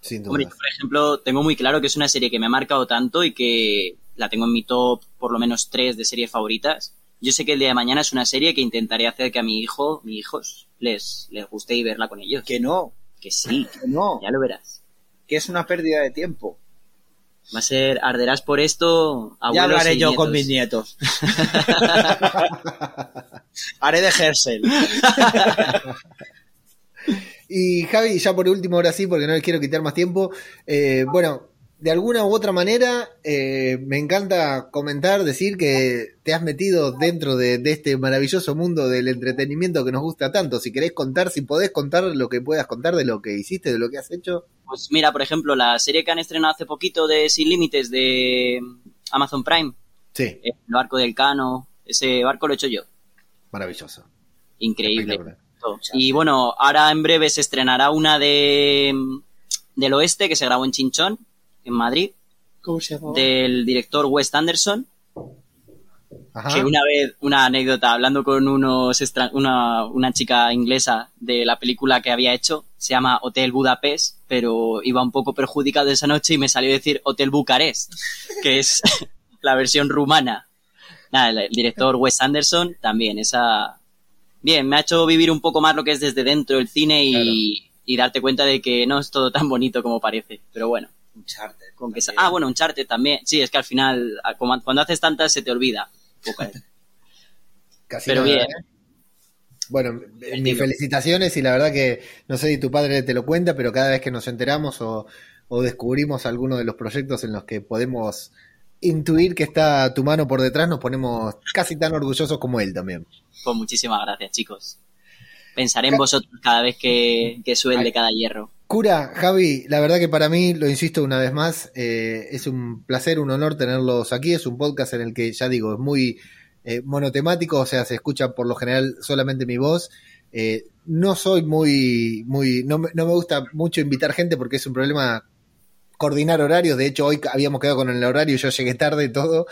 Sin duda. Hombre, por ejemplo, tengo muy claro que es una serie que me ha marcado tanto y que la tengo en mi top por lo menos tres de series favoritas. Yo sé que el día de mañana es una serie que intentaré hacer que a mi hijo, mis hijos, les, les guste y verla con ellos. Que no. Que sí. Que no. Ya lo verás. Que es una pérdida de tiempo. Va a ser, arderás por esto. Ya lo haré yo nietos. con mis nietos. haré de Gersel. y Javi, ya por último, ahora sí, porque no les quiero quitar más tiempo. Eh, bueno, de alguna u otra manera, eh, me encanta comentar, decir que te has metido dentro de, de, este maravilloso mundo del entretenimiento que nos gusta tanto. Si querés contar, si podés contar lo que puedas contar de lo que hiciste, de lo que has hecho. Pues mira, por ejemplo, la serie que han estrenado hace poquito de Sin Límites de Amazon Prime. Sí. El barco del Cano. Ese barco lo he hecho yo. Maravilloso. Increíble. Y bueno, ahora en breve se estrenará una de del oeste que se grabó en Chinchón en Madrid. ¿Cómo se llama? Del director Wes Anderson. Ajá. Que una vez, una anécdota, hablando con unos extra, una, una chica inglesa de la película que había hecho, se llama Hotel Budapest, pero iba un poco perjudicado esa noche y me salió a decir Hotel Bucarest, que es la versión rumana. Nada, el, el director Wes Anderson también, esa... Bien, me ha hecho vivir un poco más lo que es desde dentro el cine y, claro. y darte cuenta de que no es todo tan bonito como parece, pero bueno. Uncharted. Con que ah, bueno, Uncharted también. Sí, es que al final, cuando haces tantas, se te olvida. Casi Pero nada, bien. ¿eh? Bueno, mis felicitaciones y la verdad que no sé si tu padre te lo cuenta, pero cada vez que nos enteramos o, o descubrimos alguno de los proyectos en los que podemos intuir que está tu mano por detrás, nos ponemos casi tan orgullosos como él también. Pues muchísimas gracias, chicos. Pensaré en vosotros cada vez que, que suelde cada hierro. Cura, Javi, la verdad que para mí, lo insisto una vez más, eh, es un placer, un honor tenerlos aquí. Es un podcast en el que, ya digo, es muy eh, monotemático, o sea, se escucha por lo general solamente mi voz. Eh, no soy muy, muy, no, no me gusta mucho invitar gente porque es un problema coordinar horarios. De hecho, hoy habíamos quedado con el horario y yo llegué tarde y todo.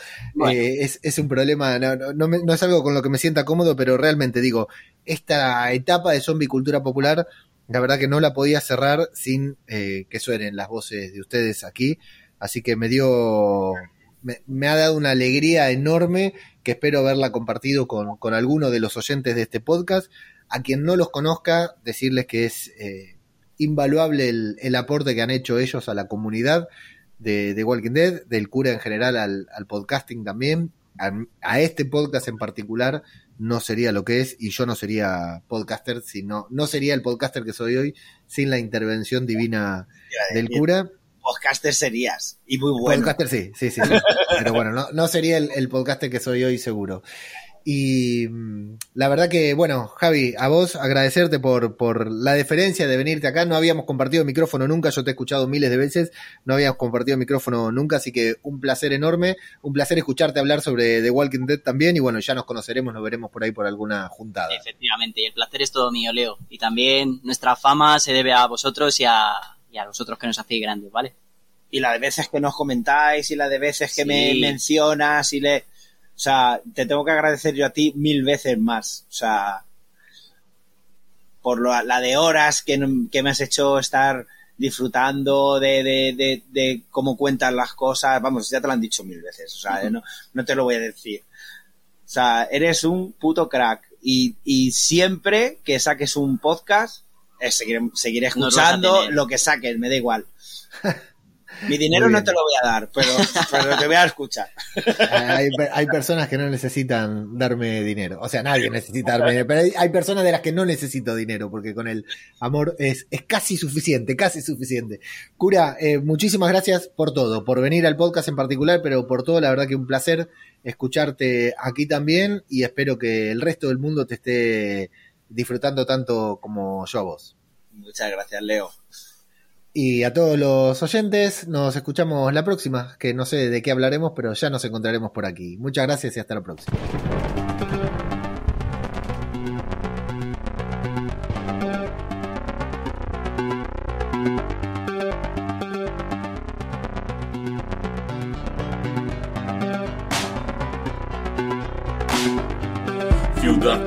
Es, es, un problema, no, no, no, es algo con lo que me sienta cómodo, pero realmente digo, esta etapa de zombie cultura popular, la verdad que no la podía cerrar sin eh, que suenen las voces de ustedes aquí. Así que me dio, me, ha dado una alegría enorme que espero haberla compartido con, con alguno de los oyentes de este podcast. A quien no los conozca, decirles que es eh, invaluable el, el, aporte que han hecho ellos a la comunidad de, de Walking Dead, del cura en general al, al podcasting también. A, a, este podcast en particular no sería lo que es y yo no sería podcaster, sino no sería el podcaster que soy hoy sin la intervención divina del cura. Podcaster serías y muy bueno. Podcaster sí, sí, sí. sí. Pero bueno, no, no sería el, el podcaster que soy hoy seguro. Y mm, la verdad que, bueno, Javi, a vos agradecerte por, por la deferencia de venirte acá. No habíamos compartido micrófono nunca, yo te he escuchado miles de veces, no habíamos compartido micrófono nunca, así que un placer enorme, un placer escucharte hablar sobre The Walking Dead también y bueno, ya nos conoceremos, nos veremos por ahí por alguna juntada. Efectivamente, y el placer es todo mío, Leo. Y también nuestra fama se debe a vosotros y a, y a vosotros que nos hacéis grandes, ¿vale? Y la de veces que nos comentáis y la de veces que sí. me mencionas y le o sea, te tengo que agradecer yo a ti mil veces más. O sea, por lo, la de horas que, que, me has hecho estar disfrutando de, de, de, de, cómo cuentas las cosas. Vamos, ya te lo han dicho mil veces. O sea, uh -huh. no, no, te lo voy a decir. O sea, eres un puto crack. Y, y siempre que saques un podcast, eh, seguiré, seguiré escuchando lo que saques, me da igual. Mi dinero no te lo voy a dar, pero, pero te voy a escuchar. Hay, hay, personas que no necesitan darme dinero. O sea, nadie necesita darme dinero. Pero hay, hay, personas de las que no necesito dinero, porque con el amor es, es casi suficiente, casi suficiente. Cura, eh, muchísimas gracias por todo, por venir al podcast en particular, pero por todo, la verdad que un placer escucharte aquí también y espero que el resto del mundo te esté disfrutando tanto como yo a vos. Muchas gracias, Leo. Y a todos los oyentes, nos escuchamos la próxima, que no sé de qué hablaremos, pero ya nos encontraremos por aquí. Muchas gracias y hasta la próxima.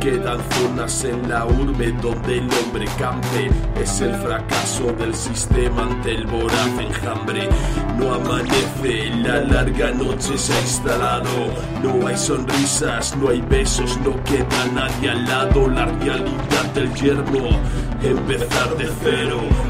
Quedan zonas en la urbe donde el hombre campe. Es el fracaso del sistema ante el voraz enjambre. No amanece, la larga noche se ha instalado. No hay sonrisas, no hay besos, no queda nadie al lado. La realidad del yermo, empezar de cero.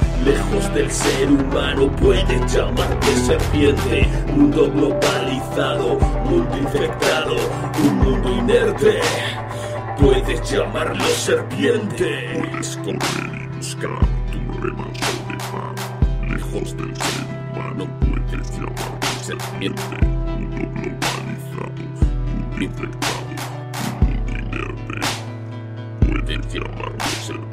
Lejos del ser humano puedes llamarte serpiente. Mundo globalizado, mundo infectado, un mundo inerte. Puedes llamarlo serpiente. Puedes correr y buscar tu remanso de paz. Lejos del ser humano puedes llamarte serpiente. Mundo globalizado, mundo infectado, un mundo inerte. Puedes llamarlo serpiente.